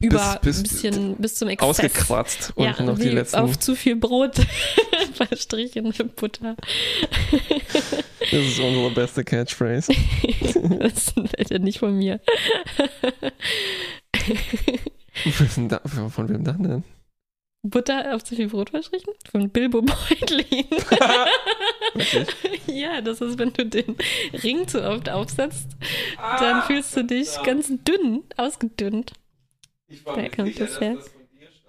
Über bis- ein bisschen bis zum Exzess. Ausgekratzt und ja, noch die letzten. auf zu viel Brot (laughs) verstrichen mit Butter. Das ist unsere beste Catchphrase. (laughs) das ist ja nicht von mir. (laughs) Da, von wem dann denn? Butter auf zu viel Brot verstrichen? Von Bilbo Beutlin. Ja, das ist, wenn du den Ring zu oft aufsetzt, dann fühlst du dich ganz dünn, ausgedünnt. Ich war mir kommt sicher, das her?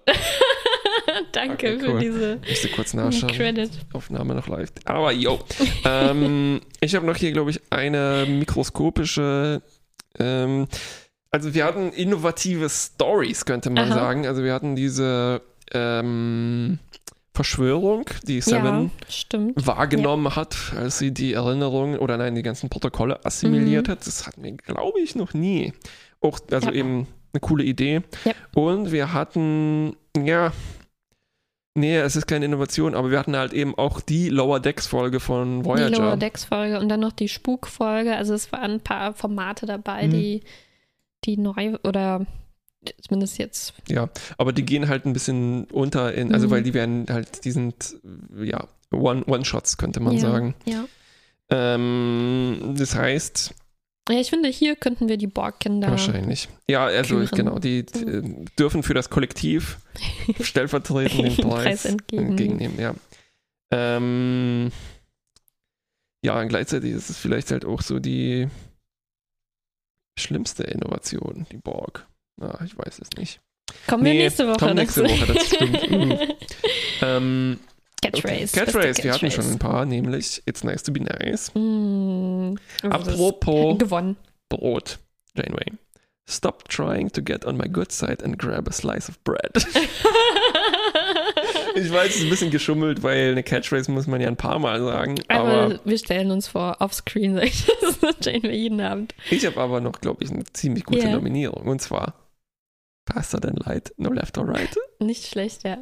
(laughs) Danke Okay, für cool. diese Ich musste kurz nachschauen. Credit. Aufnahme noch live. Aber yo. ähm, (laughs) ich habe noch hier, glaube ich, eine mikroskopische. Ähm, also wir hatten innovative Stories, könnte man Aha. sagen. Also wir hatten diese ähm, Verschwörung, die Seven Ja, wahrgenommen hat, als sie die Erinnerungen oder nein, die ganzen Protokolle assimiliert Mhm. hat. Das hatten wir, glaube ich, noch nie. Auch, also Ja. eben eine coole Idee. Ja. Und wir hatten, ja, nee, es ist keine Innovation, aber wir hatten halt eben auch die Lower Decks Folge von Die Lower Voyager. Decks Folge und dann noch die Spuk-Folge. Also es waren ein paar Formate dabei, Mhm. die, die neu oder zumindest jetzt. Ja, aber die gehen halt ein bisschen unter in, also Mhm. weil die werden halt, die sind, ja, One- One-Shots, könnte man ja, sagen. Ja. Ähm, das heißt, ja, ich finde, hier könnten wir die Borg-Kinder. Wahrscheinlich. Ja, also küren. genau, die So. äh, dürfen für das Kollektiv (laughs) stellvertretend den Preis, Preis entgegennehmen. entgegennehmen. Ja. Ähm, ja, und gleichzeitig ist es vielleicht halt auch so die schlimmste Innovation, die Borg. Ah, ich weiß es nicht. Kommen wir Nee, nächste Woche kommen nächste dazu. Woche, das stimmt. (laughs) Mhm. Ähm, Catchphrase. Catchphrase, wir hatten schon ein paar, nämlich It's nice to be nice. Mm, also Apropos Gewonnen. Brot, Janeway. Stop trying to get on my good side and grab a slice of bread. (laughs) Ich weiß, es ist ein bisschen geschummelt, weil eine Catchphrase muss man ja ein paar Mal sagen. Aber, Aber wir stellen uns vor, offscreen, sag ich (laughs) das Janeway jeden Abend. ich habe aber noch, glaube ich, eine ziemlich gute Ja. Nominierung. Und zwar Faster than light, no left or right. (laughs) Nicht schlecht, ja.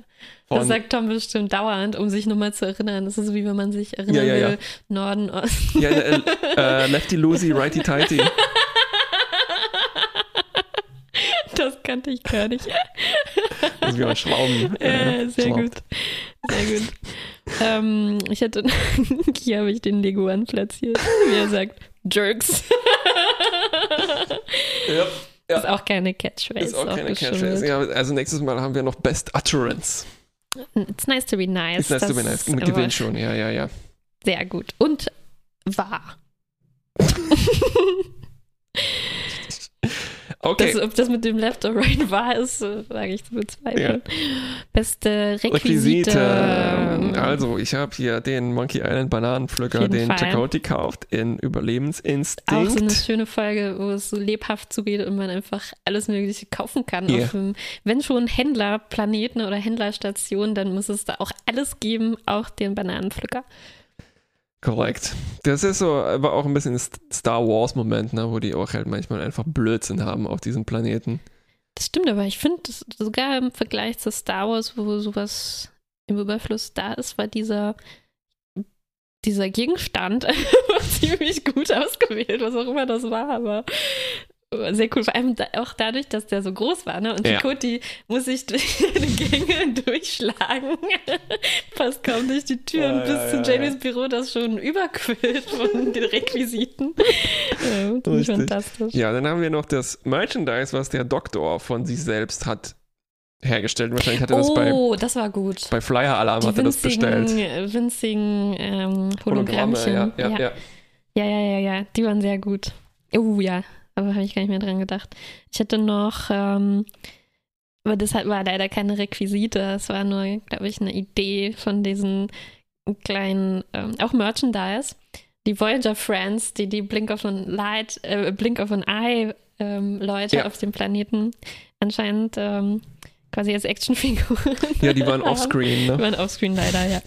Das Von, sagt Tom bestimmt dauernd, um sich nochmal zu erinnern. Das ist so wie wenn man sich erinnern Ja, ja, ja. will, Norden, Osten. ja, äh, äh, Lefty Loosey, Righty Tighty. (laughs) Das kannte ich gar nicht. Also wie bei Schrauben. (laughs) äh, Ja, sehr schraubt. gut. Sehr gut. Ähm, ich hatte, hier habe ich den Leguan platziert, wie er sagt, Jerks. Ja, Ja. Ist auch keine Catchphrase. ist auch keine. Catchphrase. Ja, also nächstes Mal haben wir noch Best Utterance. It's nice to be nice. Ist nice to Das be nice. Gewinnt schon, ja, ja, ja. Sehr gut. Und wahr. (laughs) (laughs) Okay. Das, ob das mit dem Left or Right (laughs) wahr ist, äh, wage ich zu bezweifeln. Beste Requisite. Requisite. Also, ich habe hier den Monkey Island Bananenpflücker, den. Chakoti kauft in auch so eine Überlebensinstinkt. schöne Folge, wo es so lebhaft zugeht und man einfach alles Mögliche kaufen kann. Ja. Auf dem, wenn schon Händlerplaneten oder Händlerstationen, dann muss es da auch alles geben, auch den Bananenpflücker. Korrekt. Das ist so, aber auch ein bisschen Star Wars-Moment, ne, wo die auch halt manchmal einfach Blödsinn haben auf diesem Planeten. Das stimmt, aber ich finde, sogar im Vergleich zu Star Wars, wo sowas im Überfluss da ist, war dieser, dieser Gegenstand (laughs) ziemlich gut ausgewählt, was auch immer das war, aber sehr cool. Vor allem da, auch dadurch, dass der so groß war, ne? Und Ja. Chakoti muss sich durch (laughs) die Gänge durchschlagen. (laughs) Passt kaum durch die Türen Ja, bis ja, zu ja, Jamies Büro, das schon überquillt von den Requisiten. (laughs) Ja, fantastisch. Ja, dann haben wir noch das Merchandise, was der Doktor von sich selbst hat hergestellt. Wahrscheinlich hat er das bei, Oh, das war gut. bei Flyer Alarm Die hat er das winzigen, bestellt. äh, winzigen ähm, Hologramme, Hologrammchen. ja, ja, ja. ja. Ja, ja, ja, ja, die waren sehr gut. Oh ja, aber habe ich gar nicht mehr dran gedacht. Ich hatte noch, ähm, aber das war leider keine Requisite, es war nur, glaube ich, eine Idee von diesen kleinen, ähm, auch Merchandise. Die Voyager Friends, die die Blink of an Light, äh, Blink of an Eye ähm, Leute Ja. auf dem Planeten anscheinend ähm, quasi als Actionfiguren. Ja, die waren (laughs) offscreen, Die ne? waren offscreen leider, ja.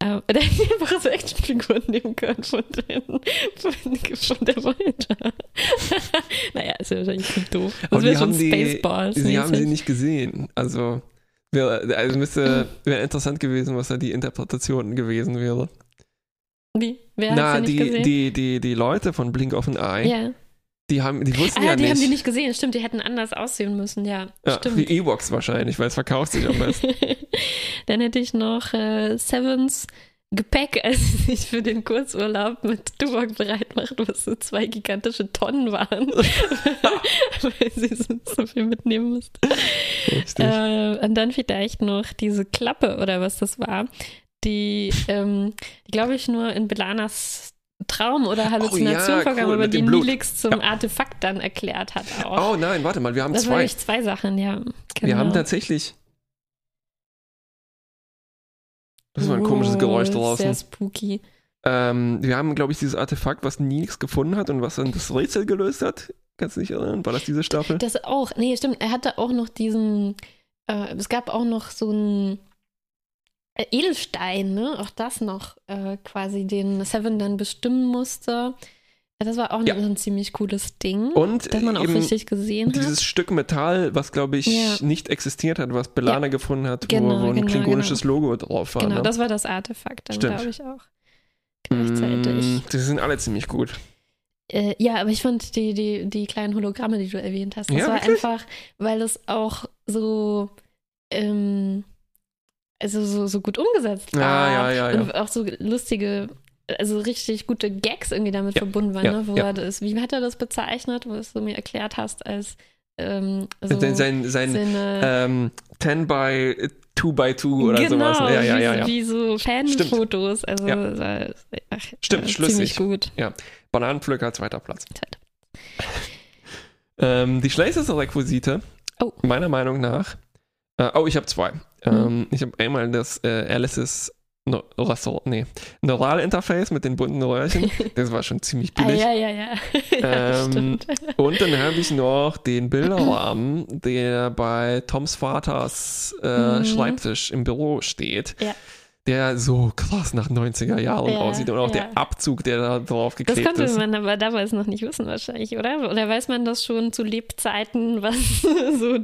Ähm, da hätten wir einfach so Actionfiguren nehmen können von, den, von, von der Voyager. (laughs) naja, ist ja wahrscheinlich viel doof. Das Aber die haben die, Spaceballs. sie haben sie nicht gesehen. Also, wäre, also müsste, wäre interessant gewesen, was da die Interpretation gewesen wäre. Wie? Wer Na, hat sie nicht die, gesehen? die, die, die Leute von Blink of an Eye, ja. Die haben, die wussten Ah, ja die nicht. haben die nicht gesehen. Stimmt, die hätten anders aussehen müssen, ja. ja, Stimmt. wie Ewoks wahrscheinlich, weil es verkauft sich am besten. (laughs) Dann hätte ich noch äh, Sevens Gepäck, (laughs) als sie sich für den Kurzurlaub mit Tuvok bereit macht, was so zwei gigantische Tonnen waren, (laughs) weil sie so, so viel mitnehmen musste. Äh, und dann vielleicht noch diese Klappe oder was das war, die, ähm, die glaube ich, nur in Belanas Traum oder Halluzination Oh ja, cool, aber mit die. Nilix zum Artefakt dann erklärt hat auch. oh nein, warte mal, wir haben das zwei. nämlich zwei Sachen, ja. Wir Genau. haben tatsächlich. Das war ein komisches Oh, Geräusch Sehr draußen. spooky. Ähm, wir haben, glaube ich, dieses Artefakt, was Nilix gefunden hat und was dann das Rätsel gelöst hat. Kannst du dich erinnern? War das diese Staffel? Das auch. Nee, stimmt. Er hatte auch noch diesen. Äh, es gab auch noch so einen äh, Edelstein, ne? Auch das noch äh, quasi, den Seven dann bestimmen musste. Ja, Das war auch Ja. ein ziemlich cooles Ding, Und das man auch richtig gesehen hat. dieses Stück Metall, was glaube ich Ja. nicht existiert hat, was Belana gefunden hat, Genau, wo, wo ein genau, klingonisches Logo drauf war. Genau, ne? das war das Artefakt dann, glaube ich auch. Gleichzeitig. Mm, Die sind alle ziemlich gut. Äh, ja, aber ich fand die, die, die kleinen Hologramme, die du erwähnt hast, das Ja, war wirklich? einfach, weil es auch so, ähm, also so, so gut umgesetzt war. Ja, ja, ja, ja. Und auch so lustige, also richtig gute Gags irgendwie damit Ja, verbunden waren, ja, ne? Wo ja. er das, wie hat er das bezeichnet, wo es du mir erklärt hast, als ähm, so sein sein, sein seine ähm, 10 by 2 by 2 oder genau, sowas. Ja, ja, wie, ja, ja. wie so Fanfotos. Also Ja. äh, ach, Stimmt, äh, schlüssig. gut. Bananenpflücker, zweiter Platz. Zweiter. Ähm, die schlechteste Requisite, Oh. meiner Meinung nach, äh, oh, ich habe zwei. Ähm, ich habe einmal das äh, Alice's no, Restaurant, nee, Neuralinterface mit den bunten Röhrchen. (laughs) Das war schon ziemlich Ah, billig. ja, ja, ja. (laughs) ja Ähm. Und dann habe ich noch den Bilderrahmen, der bei Toms Vaters äh, Mhm. Schreibtisch im Büro steht. Ja. Der so krass nach 90er Jahren Ja, aussieht und auch ja. der Abzug, der da drauf Das geklebt konnte ist. man aber damals noch nicht wissen, wahrscheinlich, oder? Oder weiß man das schon zu Lebzeiten, (laughs) was so,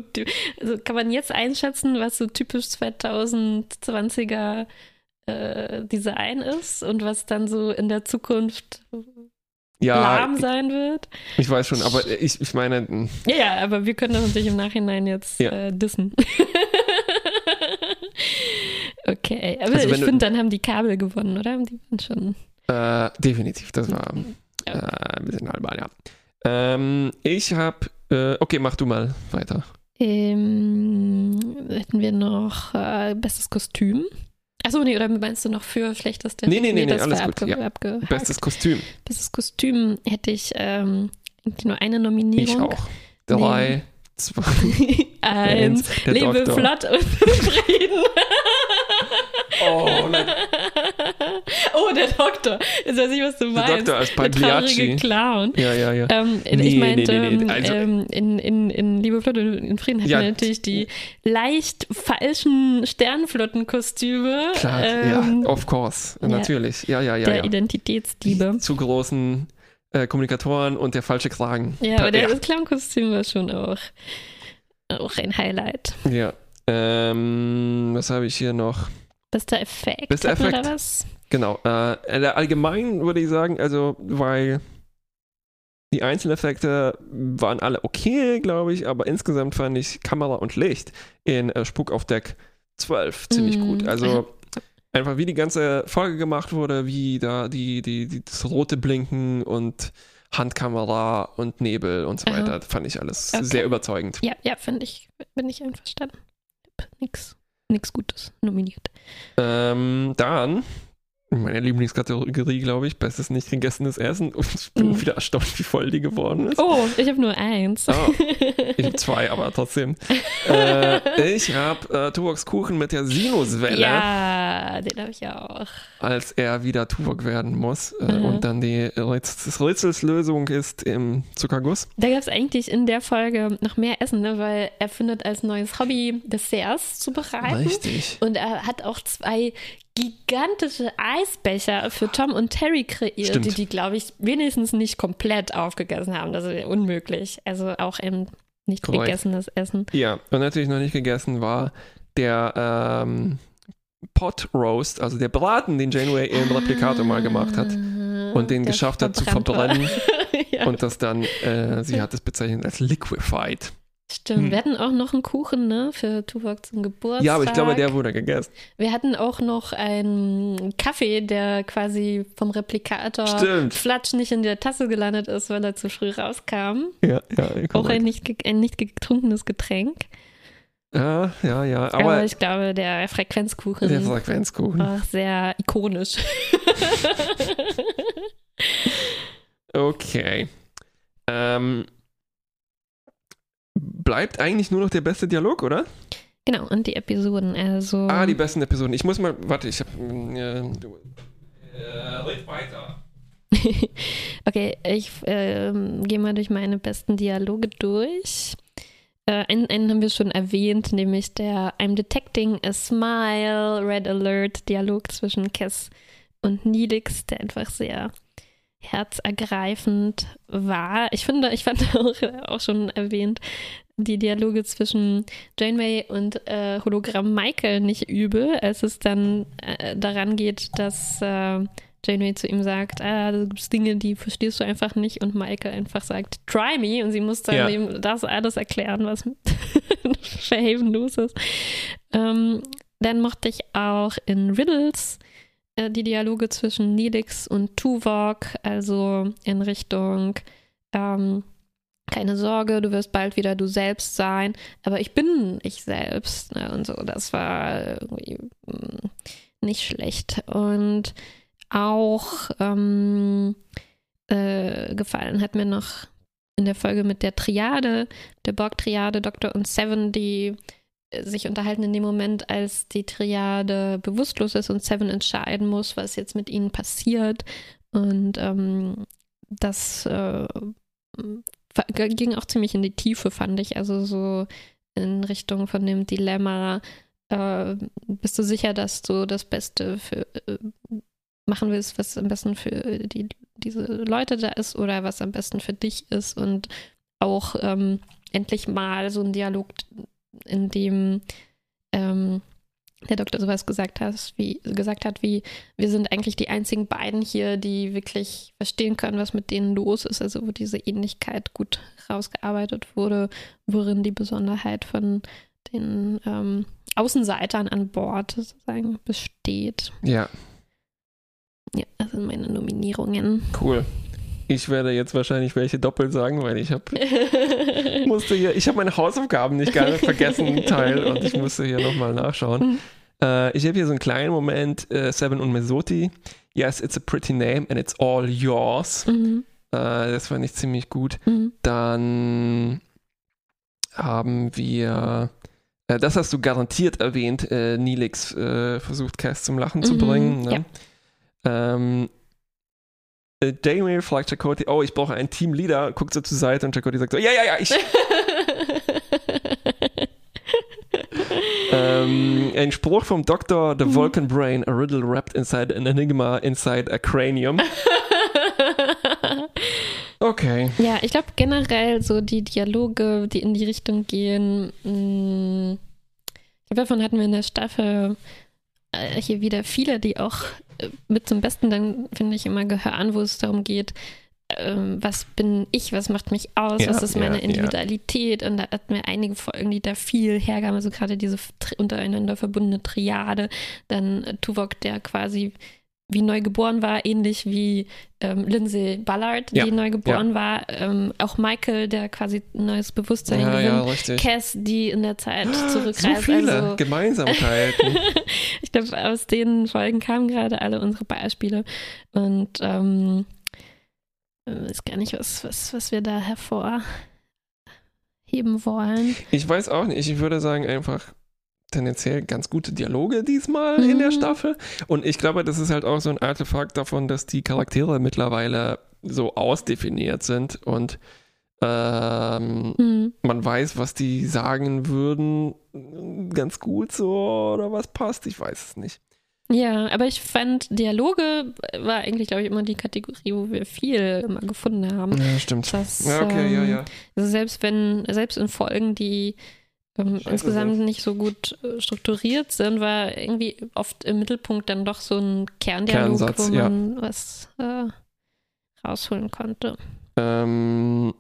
also kann man jetzt einschätzen, was so typisch 2020er äh, Design ist und was dann so in der Zukunft Ja, lahm sein wird? ich weiß schon, aber ich, ich meine, mh, Ja, ja, aber wir können das natürlich im Nachhinein jetzt Ja. äh, dissen. (laughs) okay, aber Also ich finde, dann haben die Kabel gewonnen, oder? Die waren schon. äh, definitiv, das war äh, ein bisschen albern, ja. Ähm, ich habe, äh, okay, mach du mal weiter. Ähm, hätten wir noch äh, bestes Kostüm? Achso, nee, oder meinst du noch für schlechteste? Nee, nee, nee, nee, das alles gut, ja. Bestes Kostüm. Bestes Kostüm hätte ich ähm, nur eine Ich Nominierung. auch. Drei, zwei, (laughs) Eins. der Lebe Doktor. flott und zufrieden. Oh, (laughs) oh, der Doktor. Jetzt weiß ich, was du Der meinst. Doktor als der Pagliacci. Clown. Ja, ja, ja. Ähm, Nee, ich meinte, nee, nee, nee, also- ähm, in, in, in Liebe, Flott und in Frieden hatten Ja. wir natürlich die leicht falschen Sternflottenkostüme Klar, ähm, ja, of course. ja. Natürlich. Ja, ja, ja. der ja. Identitätsdiebe. Zu großen äh, Kommunikatoren und der falsche Kragen. Ja, aber der, ja. das Clown-Kostüm war schon auch, auch ein Highlight. ja. Ähm, was habe ich hier noch? Bester Effekt. Bester Effekt. Da was? Genau. Äh, allgemein würde ich sagen, also, weil die Einzeleffekte waren alle okay, glaube ich, aber insgesamt fand ich Kamera und Licht in äh, Spuk auf Deck 12 ziemlich Mm, gut. Also einfach wie die ganze Folge gemacht wurde, wie da die, die, die das rote Blinken und Handkamera und Nebel und so Aha. weiter, fand ich alles Okay. sehr überzeugend. Ja, ja, finde ich, bin ich einverstanden. Nix, nix Gutes nominiert. Ähm, dann meine Lieblingskategorie, glaube ich, bestes nicht gegessenes Essen (laughs) und ich bin Mhm. wieder erstaunt, wie voll die geworden ist. Oh, ich habe nur eins. Oh, ich habe (laughs) zwei, aber trotzdem. äh, ich habe äh, Tuvoks Kuchen mit der Sinuswelle, ja, den habe ich auch. als er wieder Tuvok werden muss äh, Mhm. und dann die Rätsels Rätselslösung ist im Zuckerguss. Da gab es eigentlich in der Folge noch mehr Essen, ne? weil er findet als neues Hobby Desserts zu bereiten. Richtig. Und er hat auch zwei gigantische Eisbecher für Tom und Terry kreiert, Stimmt. die die, glaube ich, wenigstens nicht komplett aufgegessen haben. Das ist unmöglich. Also auch ein nicht Korrekt. gegessenes Essen. Ja, und natürlich noch nicht gegessen war der ähm, Pot Roast, also der Braten, den Janeway im Replikator mal gemacht hat und den geschafft hat zu verbrennen (laughs) ja, und das dann, äh, sie hat es bezeichnet als liquefied. Stimmt. hm. Wir hatten auch noch einen Kuchen, ne, für Tuvok zum Geburtstag. Ja, aber ich glaube, der wurde gegessen. Wir hatten auch noch einen Kaffee, der quasi vom Replikator Stimmt. Flatsch nicht in der Tasse gelandet ist, weil er zu früh rauskam. Ja, ja, Auch ein nicht, ein nicht getrunkenes Getränk. Ja, ja, ja. Aber, Aber, ich glaube, der Frequenzkuchen der Frequenzkuchen. war sehr ikonisch. (laughs) Okay. Ähm, bleibt eigentlich nur noch der beste Dialog, oder? genau, und die Episoden, also. Ah, die besten Episoden. Ich muss mal, warte, ich hab, äh, du, äh, red weiter. (laughs) okay, ich ähm, gehe mal durch meine besten Dialoge durch. Äh, einen, einen haben wir schon erwähnt, nämlich der I'm detecting a smile, Red Alert Dialog zwischen Cass und Nilix, der einfach sehr herzergreifend war. Ich finde, ich fand (laughs) auch, auch schon erwähnt, die Dialoge zwischen Janeway und äh, Hologramm Michael nicht übel, als es dann äh, daran geht, dass äh, Janeway zu ihm sagt, ah, da gibt Dinge, die verstehst du einfach nicht und Michael einfach sagt, try me und sie muss dann Ja. ihm das alles erklären, was (laughs) mit Verhaven los ist. Ähm, dann mochte ich auch in Riddles äh, die Dialoge zwischen Nilix und Tuvok, also in Richtung ähm, keine Sorge, du wirst bald wieder du selbst sein, aber ich bin ich selbst ne, und so. Das war mm, nicht schlecht. Und auch ähm, äh, gefallen hat mir noch in der Folge mit der Triade, der Borg-Triade, Doktor und Seven, die sich unterhalten in dem Moment, als die Triade bewusstlos ist und Seven entscheiden muss, was jetzt mit ihnen passiert. Und ähm, das äh, ging auch ziemlich in die Tiefe, fand ich. Also so in Richtung von dem Dilemma, äh, bist du sicher, dass du das Beste für äh, machen willst, was am besten für die, diese Leute da ist oder was am besten für dich ist und auch ähm, endlich mal so ein Dialog, in dem ähm, der Doktor sowas gesagt hat, wie gesagt hat, wie wir sind eigentlich die einzigen beiden hier, die wirklich verstehen können, was mit denen los ist, also wo diese Ähnlichkeit gut rausgearbeitet wurde, worin die Besonderheit von den ähm, Außenseitern an Bord sozusagen besteht. Ja, Ja, das sind meine Nominierungen. cool. Ich werde jetzt wahrscheinlich welche doppelt sagen, weil ich habe (laughs) musste hier, ich habe meine Hausaufgaben nicht nicht vergessen, (laughs) Teil, und ich musste hier nochmal nachschauen. Äh, ich habe hier so einen kleinen Moment, äh, Seven und Mesoti. Yes, it's a pretty name and it's all yours. Mhm. Äh, das fand ich ziemlich gut. Mhm. Dann haben wir, äh, das hast du garantiert erwähnt, äh, Nilix äh, versucht Cass zum Lachen zu Mhm, bringen. Ne? ja. Ähm, äh, Janeway fragt Chakotay, oh, ich brauche einen Teamleader, guckt so zur Seite und Chakotay sagt so, ja, ja, ja, ich. (laughs) ähm, ein Spruch vom Doktor, Mhm. The Vulcan Brain, a riddle wrapped inside an enigma inside a cranium. (laughs) Okay. ja, ich glaube generell so die Dialoge, die in die Richtung gehen, mh, ich glaube, davon hatten wir in der Staffel hier wieder viele, die auch äh, mit zum Besten dann, finde ich, immer gehören, wo es darum geht, ähm, was bin ich, was macht mich aus, Ja, was ist meine ja, ja. Individualität und da hatten wir einige Folgen, die da viel hergaben, also gerade diese untereinander verbundene Triade, dann äh, Tuvok, der quasi wie neu geboren war, ähnlich wie ähm, Lindsay Ballard, Ja, die neu geboren war, ähm, auch Michael, der quasi ein neues Bewusstsein Ja, ja, gewinnt, richtig. Cass, die in der Zeit So zurückreist, viele also Gemeinsamkeiten. (laughs) ich glaube, aus den Folgen kamen gerade alle unsere Beispiele. Und ähm, weiß gar nicht, was, was, was wir da hervorheben wollen. Ich weiß auch nicht. Ich würde sagen, einfach tendenziell ganz gute Dialoge diesmal in der Mhm. Staffel. Und ich glaube, das ist halt auch so ein Artefakt davon, dass die Charaktere mittlerweile so ausdefiniert sind und ähm, Hm. man weiß, was die sagen würden, ganz gut so oder was passt. Ich weiß es nicht. Ja, aber ich fand, Dialoge war eigentlich, glaube ich, immer die Kategorie, wo wir viel immer gefunden haben. Ja, stimmt. Das, Ja, okay, ja, ähm, ja. Also selbst wenn, selbst in Folgen, die ähm, insgesamt nicht so gut äh, strukturiert sind, war irgendwie oft im Mittelpunkt dann doch so ein Kerndialog, Kernsatz, wo ja. man was äh, rausholen konnte. Ähm,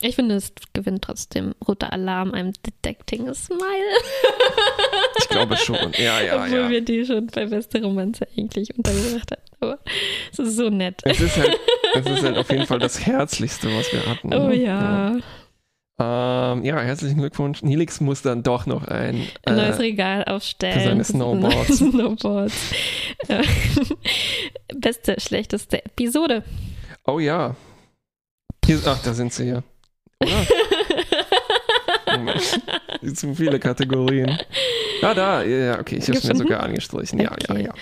Ich finde, es gewinnt trotzdem roter Alarm, I'm detecting a smile. (laughs) ich glaube schon. Ja, ja, (laughs) Obwohl ja. wir die schon bei Beste Romanze eigentlich untergebracht haben. Aber es ist so nett. Es ist halt, es ist halt auf jeden (laughs) Fall das Herzlichste, was wir hatten. Oh ne? ja. Ähm, ja, herzlichen Glückwunsch. Nilix muss dann doch noch ein, Ein neues äh, Regal aufstellen. für seine Snowboards. (laughs) Snowboards. Äh, (laughs) Beste, schlechteste Episode. Oh ja. Hier, ach, da sind sie ja. Oder? Zu viele Kategorien. Ah, da. Ja, okay, ich habe es mir sogar angestrichen. Ja, Okay. ja,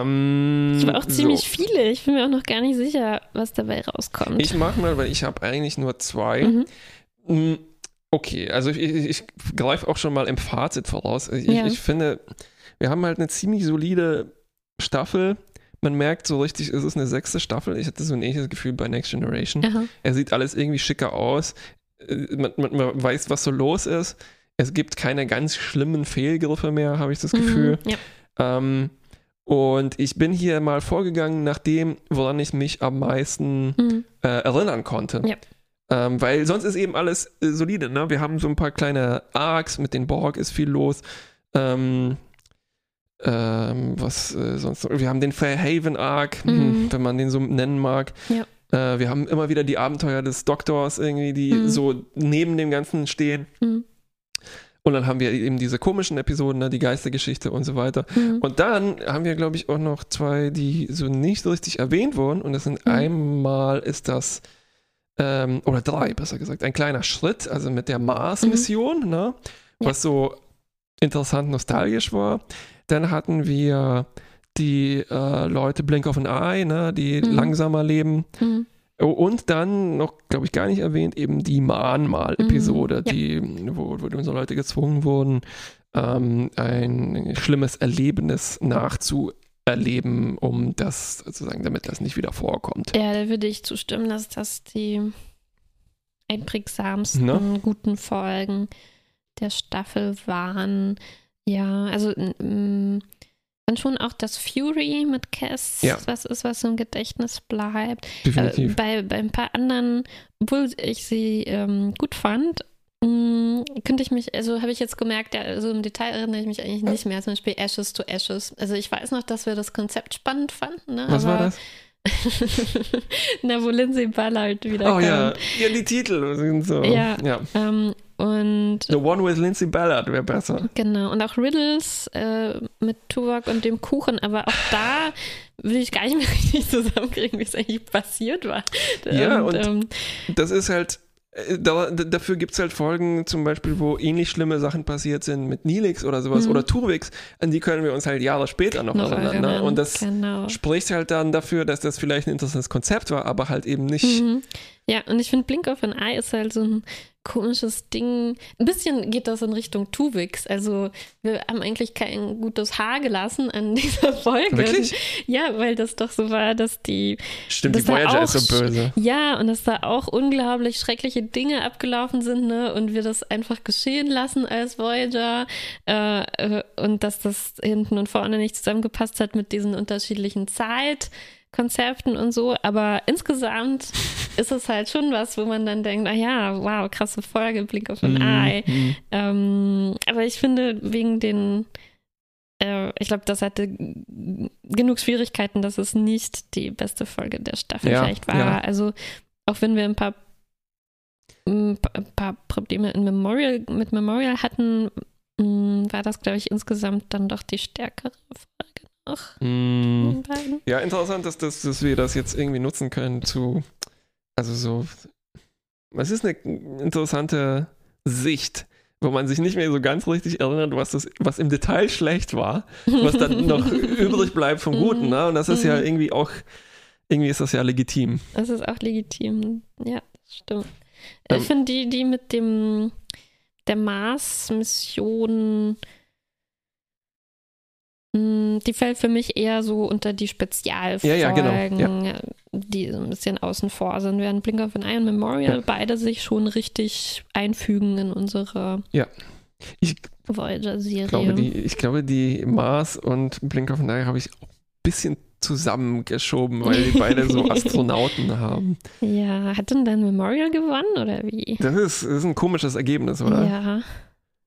Ähm, Ich habe auch ziemlich so. viele. Ich bin mir auch noch gar nicht sicher, was dabei rauskommt. Ich mach mal, weil ich habe eigentlich nur zwei. Mhm. Mm, Okay, also ich, ich, ich greife auch schon mal im Fazit voraus. Ich, Ja. ich finde, wir haben halt eine ziemlich solide Staffel. Man merkt so richtig, es ist eine sechste Staffel. Ich hatte so ein ähnliches Gefühl bei Next Generation. Aha. Er sieht alles irgendwie schicker aus. Äh, Man, man, man weiß, was so los ist. Es gibt keine ganz schlimmen Fehlgriffe mehr, habe ich das Gefühl. Mhm. Ja. Ähm, und ich bin hier mal vorgegangen nach dem, woran ich mich am meisten Mhm. äh, erinnern konnte. Ja. Ähm, weil sonst ist eben alles äh, solide. Ne? Wir haben so ein paar kleine Arcs, mit den Borg ist viel los. Ähm, ähm, was äh, sonst noch? Wir haben den Fairhaven Arc, hm, Mhm. wenn man den so nennen mag. Ja. Äh, wir haben immer wieder die Abenteuer des Doktors irgendwie, die Mhm. so neben dem Ganzen stehen. Mhm. Und dann haben wir eben diese komischen Episoden, ne? die Geistergeschichte und so weiter. Mhm. Und dann haben wir, glaube ich, auch noch zwei, die so nicht so richtig erwähnt wurden. Und das sind Mhm. einmal ist das, ähm, oder drei besser gesagt, ein kleiner Schritt, also mit der Mars-Mission, ne? Ja. was so interessant nostalgisch war. Dann hatten wir die äh, Leute Blink of an Eye, ne? die Mhm. langsamer leben. Mhm. Oh, und dann noch, glaube ich, gar nicht erwähnt, eben die Mahnmal-Episode, Mhm, ja. die, wo, wo unsere Leute gezwungen wurden, ähm, ein schlimmes Erlebnis nachzuerleben, um das sozusagen, damit das nicht wieder vorkommt. Ja, da würde ich zustimmen, dass das die einprägsamsten Ne? guten Folgen der Staffel waren. Ja, also dann schon auch das Fury mit Cass, Ja. was ist, was im Gedächtnis bleibt. Äh, Definitiv. bei, bei ein paar anderen, obwohl ich sie ähm, gut fand, könnte ich mich, also habe ich jetzt gemerkt, ja, also im Detail erinnere ich mich eigentlich nicht mehr. Zum Beispiel Ashes to Ashes. Also ich weiß noch, dass wir das Konzept spannend fanden. Ne? Was aber, war das? (laughs) Na, wo Lindsay Ballard wiederkommt. Oh ja, ja, die Titel sind so. Ja. ja. Ähm, und The One with Lindsay Ballard wäre besser. genau, und auch Riddles äh, mit Tuvok und dem Kuchen, aber auch da will ich gar nicht mehr (laughs) richtig zusammenkriegen, wie es eigentlich passiert war. Ja, und- ähm, Das ist halt, da, d- dafür gibt es halt Folgen zum Beispiel, wo ähnlich schlimme Sachen passiert sind mit Nilix oder sowas Mhm. oder Turvix, an die können wir uns halt Jahre später noch, noch erinnern. Ne? Und das genau. spricht halt dann dafür, dass das vielleicht ein interessantes Konzept war, aber halt eben nicht. Mhm. Ja, und ich finde Blink of an Eye ist halt so ein komisches Ding. Ein bisschen geht das in Richtung Tuvix. Also wir haben eigentlich kein gutes Haar gelassen an (laughs) dieser Folge. Wirklich? Ja, weil das doch so war, dass die Stimmt, Das die Voyager auch ist so böse. Ja, und dass da auch unglaublich schreckliche Dinge abgelaufen sind, ne? Und wir das einfach geschehen lassen als Voyager. Äh, äh, und dass das hinten und vorne nicht zusammengepasst hat mit diesen unterschiedlichen Zeitkonzepten und so. Aber insgesamt (laughs) ist es halt schon was, wo man dann denkt, ah ja, wow, krasse Folge, Blink of an Eye. Mhm. Ähm, aber ich finde, wegen den, äh, ich glaube, das hatte genug Schwierigkeiten, dass es nicht die beste Folge der Staffel Ja, vielleicht war. ja. Also, auch wenn wir ein paar, ein pa- ein paar Probleme in Memorial, mit Memorial hatten, mh, war das, glaube ich, insgesamt dann doch die stärkere Folge Mhm. von beiden. Ja, interessant, dass, das, dass wir das jetzt irgendwie nutzen können zu, also so, es ist eine interessante Sicht, wo man sich nicht mehr so ganz richtig erinnert, was, das, was im Detail schlecht war, was dann (laughs) noch übrig bleibt vom Guten, ne? Und das ist ja Mhm. irgendwie auch, irgendwie ist das ja legitim. Das ist auch legitim. Ja, das stimmt. Ähm, ich finde die, die mit dem der Mars-Mission, die fällt für mich eher so unter die Spezialfolgen, Ja, ja, genau, die so ein bisschen außen vor sind, während Blink of an Eye und Memorial Ja. beide sich schon richtig einfügen in unsere Ich Voyager-Serie. glaube, die, ich glaube, die Mars und Blink of an Eye habe ich auch ein bisschen zusammengeschoben, weil die beide so (laughs) Astronauten haben. ja, hat denn dann Memorial gewonnen oder wie? Das ist, das ist ein komisches Ergebnis, oder? Ja.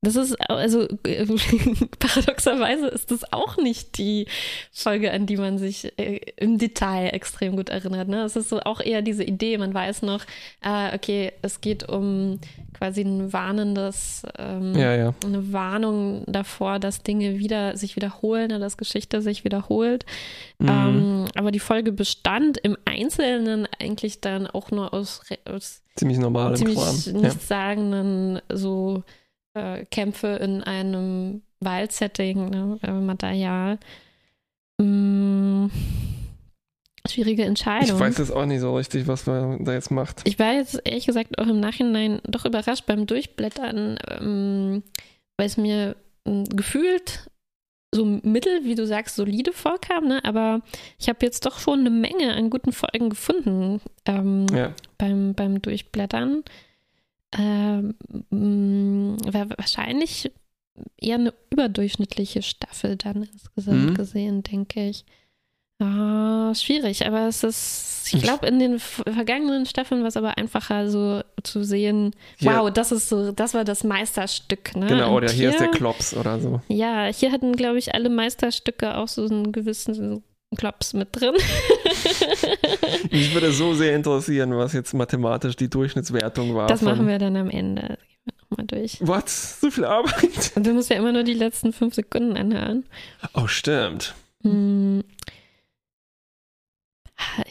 Das ist, also äh, (laughs) paradoxerweise ist das auch nicht die Folge, an die man sich äh, im Detail extrem gut erinnert. Ne? Es ist so auch eher diese Idee, man weiß noch, äh, okay, es geht um quasi ein warnendes, ähm, Ja, ja. eine Warnung davor, dass Dinge wieder sich wiederholen oder dass Geschichte sich wiederholt. Mhm. Ähm, aber die Folge bestand im Einzelnen eigentlich dann auch nur aus, aus Ziemlich normalem ziemlich Kram. Ja. nichtssagenden so äh, Kämpfe in einem Waldsetting, ne, äh, Material. Mm, schwierige Entscheidung. Ich weiß jetzt auch nicht so richtig, was man da jetzt macht. Ich war jetzt ehrlich gesagt auch im Nachhinein doch überrascht beim Durchblättern, ähm, weil es mir ähm, gefühlt so mittel, wie du sagst, solide vorkam, ne? aber ich habe jetzt doch schon eine Menge an guten Folgen gefunden ähm, Ja. beim, beim Durchblättern. Ähm, wahrscheinlich eher eine überdurchschnittliche Staffel dann insgesamt Mhm. gesehen, denke ich. Ah, schwierig, aber es ist, ich glaube, in den vergangenen Staffeln war es aber einfacher, so zu sehen, Hier- wow, das ist so, das war das Meisterstück, ne? Genau, oder hier ist der Klops oder so. Ja, hier hatten, glaube ich, alle Meisterstücke auch so einen gewissen Klops mit drin. (laughs) Mich würde so sehr interessieren, was jetzt mathematisch die Durchschnittswertung war. das machen wir dann am Ende. Das gehen wir nochmal durch. What? So viel Arbeit? Und du musst ja immer nur die letzten fünf Sekunden anhören. Oh, stimmt. Hm.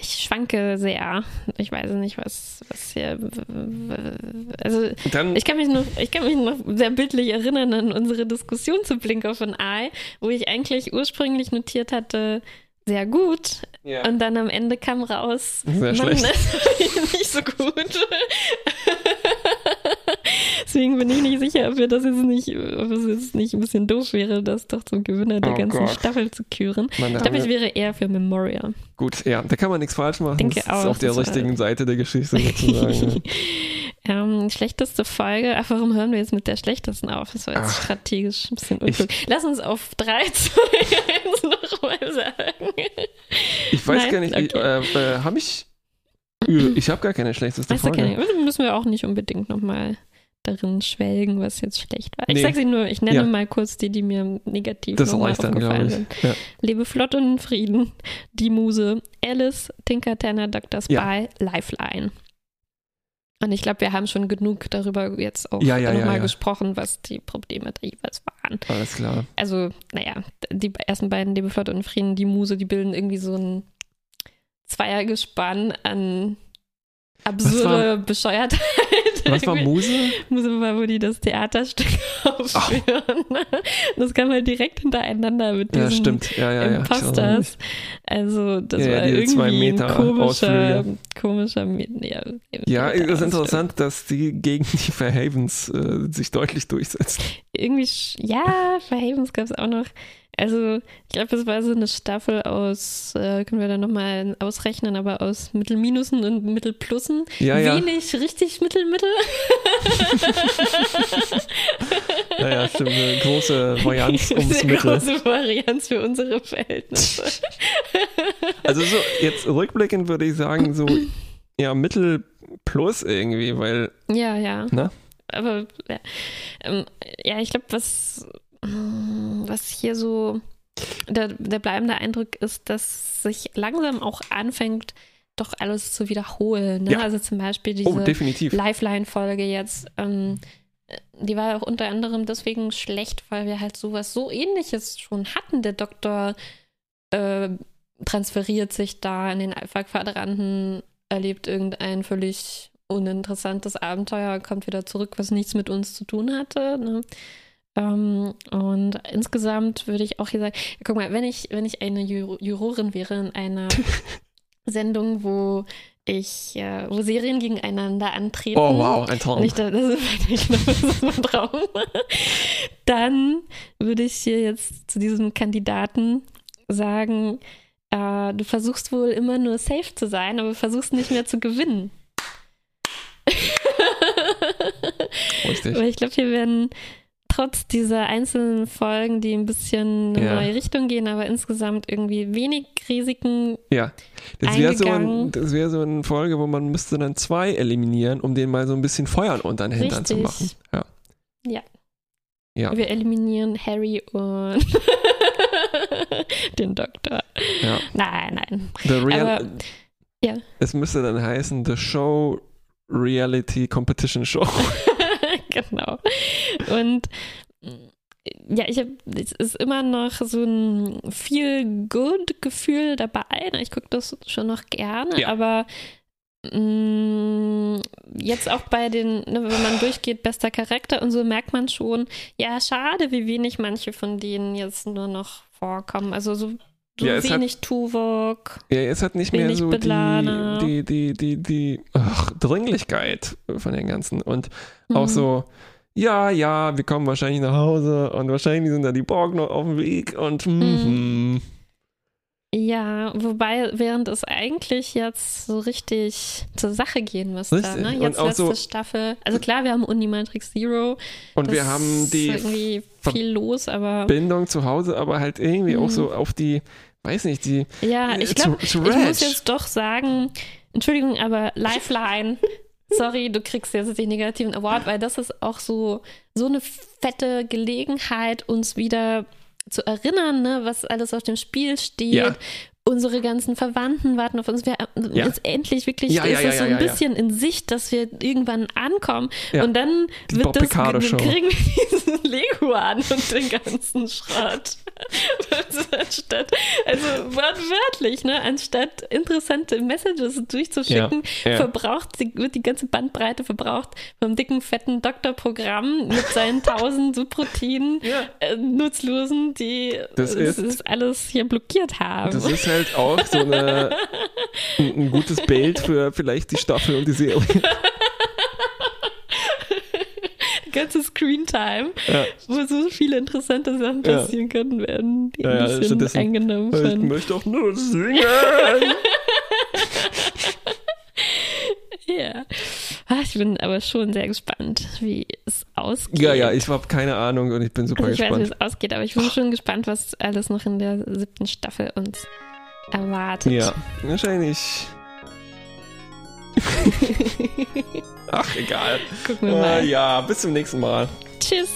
Ich schwanke sehr. Ich weiß nicht, was, was hier. Also, Dann, ich kann mich noch, ich kann mich noch sehr bildlich erinnern an unsere Diskussion zu Blink of an Eye, wo ich eigentlich ursprünglich notiert hatte, sehr gut. ja. Und dann am Ende kam raus, Sehr Mann, schlecht. das ist nicht so gut. (laughs) Deswegen bin ich nicht sicher, ob wir das jetzt nicht, ob es jetzt nicht ein bisschen doof wäre, das doch zum Gewinner der Oh ganzen Gott. Staffel zu küren. Mann, da Ich glaube, ich wäre eher für Memorial. gut, ja, da kann man nichts falsch machen. Denke das ist auch, auf der richtigen Seite der Geschichte sozusagen. (laughs) ähm, schlechteste Folge. Ach, warum hören wir jetzt mit der schlechtesten auf? Das war jetzt Ach. strategisch ein bisschen unklug. Lass uns auf 3, 2, 1 nochmal sagen. ich weiß Nein? gar nicht, ich, Okay. äh, äh, habe ich. Ich habe gar keine schlechteste Weißt Folge. keine, müssen wir auch nicht unbedingt nochmal darin schwelgen, was jetzt schlecht war. Ich Nee. sag sie nur, ich nenne Ja. mal kurz die, die mir negativ Das nochmal reicht dann, glaube aufgefallen sind. Ja. Lebe flott und in Frieden, Die Muse, Alice, Tinker Tanner, Dr. Spy, Ja. Lifeline. Und ich glaube, wir haben schon genug darüber jetzt auch Ja, ja, nochmal ja. gesprochen, was die Probleme der jeweils waren. Alles klar. Also, naja, die ersten beiden, Lebe flott und Frieden, Die Muse, die bilden irgendwie so ein Zweiergespann an absurde Bescheuertheit. Was war. Muse? Muse war, wo die das Theaterstück (laughs) aufführen. Das kam halt direkt hintereinander mit Ja, diesen stimmt. Ja, ja, ja. Mich. Imposters. Also das Ja, ja, war irgendwie zwei ein Meter komischer, Ausflüge. komischer Me- ja, Ja, es ist Ausflug. interessant, dass die gegen die Fairhavens äh, sich deutlich durchsetzen. Irgendwie, ja, Verhavens gab es auch noch. Also, ich glaube, es war so eine Staffel aus, äh, können wir dann nochmal ausrechnen, aber aus Mittelminusen und Mittelplussen. Ja, ja. Wenig richtig Mittel-Mittel. (laughs) Ja, ja, stimmt. Eine große Varianz (laughs) ums Sehr Mittel. große Varianz für unsere Verhältnisse. (laughs) Also so, jetzt rückblickend würde ich sagen, so ja, Mittel plus irgendwie, weil, ja, ja. ne? Aber ja, ähm, ja ich glaube, was, was hier so der, der bleibende Eindruck ist, dass sich langsam auch anfängt, doch alles zu wiederholen. Ne? Ja. Also zum Beispiel Oh, diese definitiv. Lifeline-Folge jetzt. Ähm, die war ja auch unter anderem deswegen schlecht, weil wir halt sowas so ähnliches schon hatten. Der Doktor äh, transferiert sich da in den Alpha-Quadranten, erlebt irgendein völlig uninteressantes Abenteuer, kommt wieder zurück, was nichts mit uns zu tun hatte. Ne? Ähm, und insgesamt würde ich auch hier sagen, guck mal, wenn ich, wenn ich eine Ju Jurorin wäre in einer (laughs) Sendung, wo ich, äh, wo Serien gegeneinander antreten. Oh, wow, ein Traum. Nicht, das ist ich glaube, das ist mein Traum. Dann würde ich hier jetzt zu diesem Kandidaten sagen, äh, du versuchst wohl immer nur safe zu sein, aber versuchst nicht mehr zu gewinnen. Richtig. (laughs) Weil ich glaube, hier werden trotz dieser einzelnen Folgen, die ein bisschen in eine Ja. neue Richtung gehen, aber insgesamt irgendwie wenig Risiken. Ja. Das wäre so, ein, das wär so eine Folge, wo man müsste dann zwei eliminieren, um denen mal so ein bisschen Feuer unter den Hintern zu machen. Ja. Ja. Ja. Wir eliminieren Harry und (laughs) den Doktor. ja. Nein, nein. The Real, Aber ja. Es müsste dann heißen The Show Reality Competition Show. (laughs) genau. Und ja, ich habe, es ist immer noch so ein viel good Gefühl dabei. Ich gucke das schon noch gerne, Ja. aber mh, jetzt auch bei den, ne, wenn man durchgeht, bester Charakter und so merkt man schon, ja, schade, wie wenig manche von denen jetzt nur noch vorkommen. Also so so Ja, es hat- wenig Tuvok. Ja, es hat nicht mehr Wenig so die, Bedlane. die, die, die, die ach, Dringlichkeit von den ganzen. Und auch Mhm. so, ja, ja, wir kommen wahrscheinlich nach Hause und wahrscheinlich sind da die Borg noch auf dem Weg und mhm. Ja, wobei, während es eigentlich jetzt so richtig zur Sache gehen müsste. Richtig. Ne? Jetzt auch letzte so- Staffel. Also klar, wir haben Unimatrix Zero. Und wir haben ist die irgendwie viel los, aber Bindung zu Hause, aber halt irgendwie auch Mhm. so auf die, weiß nicht, die ja, äh, ich glaube, ich muss jetzt doch sagen, Entschuldigung, aber Lifeline. (laughs) Sorry, du kriegst jetzt den negativen Award, weil das ist auch so, so eine fette Gelegenheit, uns wieder zu erinnern, ne, was alles auf dem Spiel steht. Ja. Unsere ganzen Verwandten warten auf uns. Wir, Ja. Jetzt endlich wirklich Ja, ja, ist ja, es so ja, ein ja, ja. bisschen in Sicht, dass wir irgendwann ankommen. Ja. Und dann Die wird Bob das, kriegen wir (laughs) diesen Lego an und den ganzen Schrott. Also (laughs) anstatt, also wortwörtlich, ne, anstatt interessante Messages durchzuschicken, Ja, ja. verbraucht, wird die ganze Bandbreite verbraucht vom dicken, fetten Doktorprogramm mit seinen tausend Subroutinen, Ja. äh, Nutzlosen, die Das das ist- alles hier blockiert haben. Das ist halt auch so eine, ein, ein gutes Bild für vielleicht die Staffel und die Serie. ganze Screentime, Ja. wo so viele interessante Sachen Ja. passieren können, werden die Ja, ja, ein bisschen stattdessen- eingenommen Ich von. möchte auch nur singen. (laughs) Ja. Ah, Ich bin aber schon sehr gespannt, wie es ausgeht. ja, ja, ich habe keine Ahnung und ich bin super also ich weiß, wie gespannt. es ausgeht, aber ich bin schon gespannt, was alles noch in der siebten Staffel uns erwartet. Ja, wahrscheinlich. (laughs) Ach, egal. Gucken wir Äh, mal. ja, bis zum nächsten Mal. Tschüss.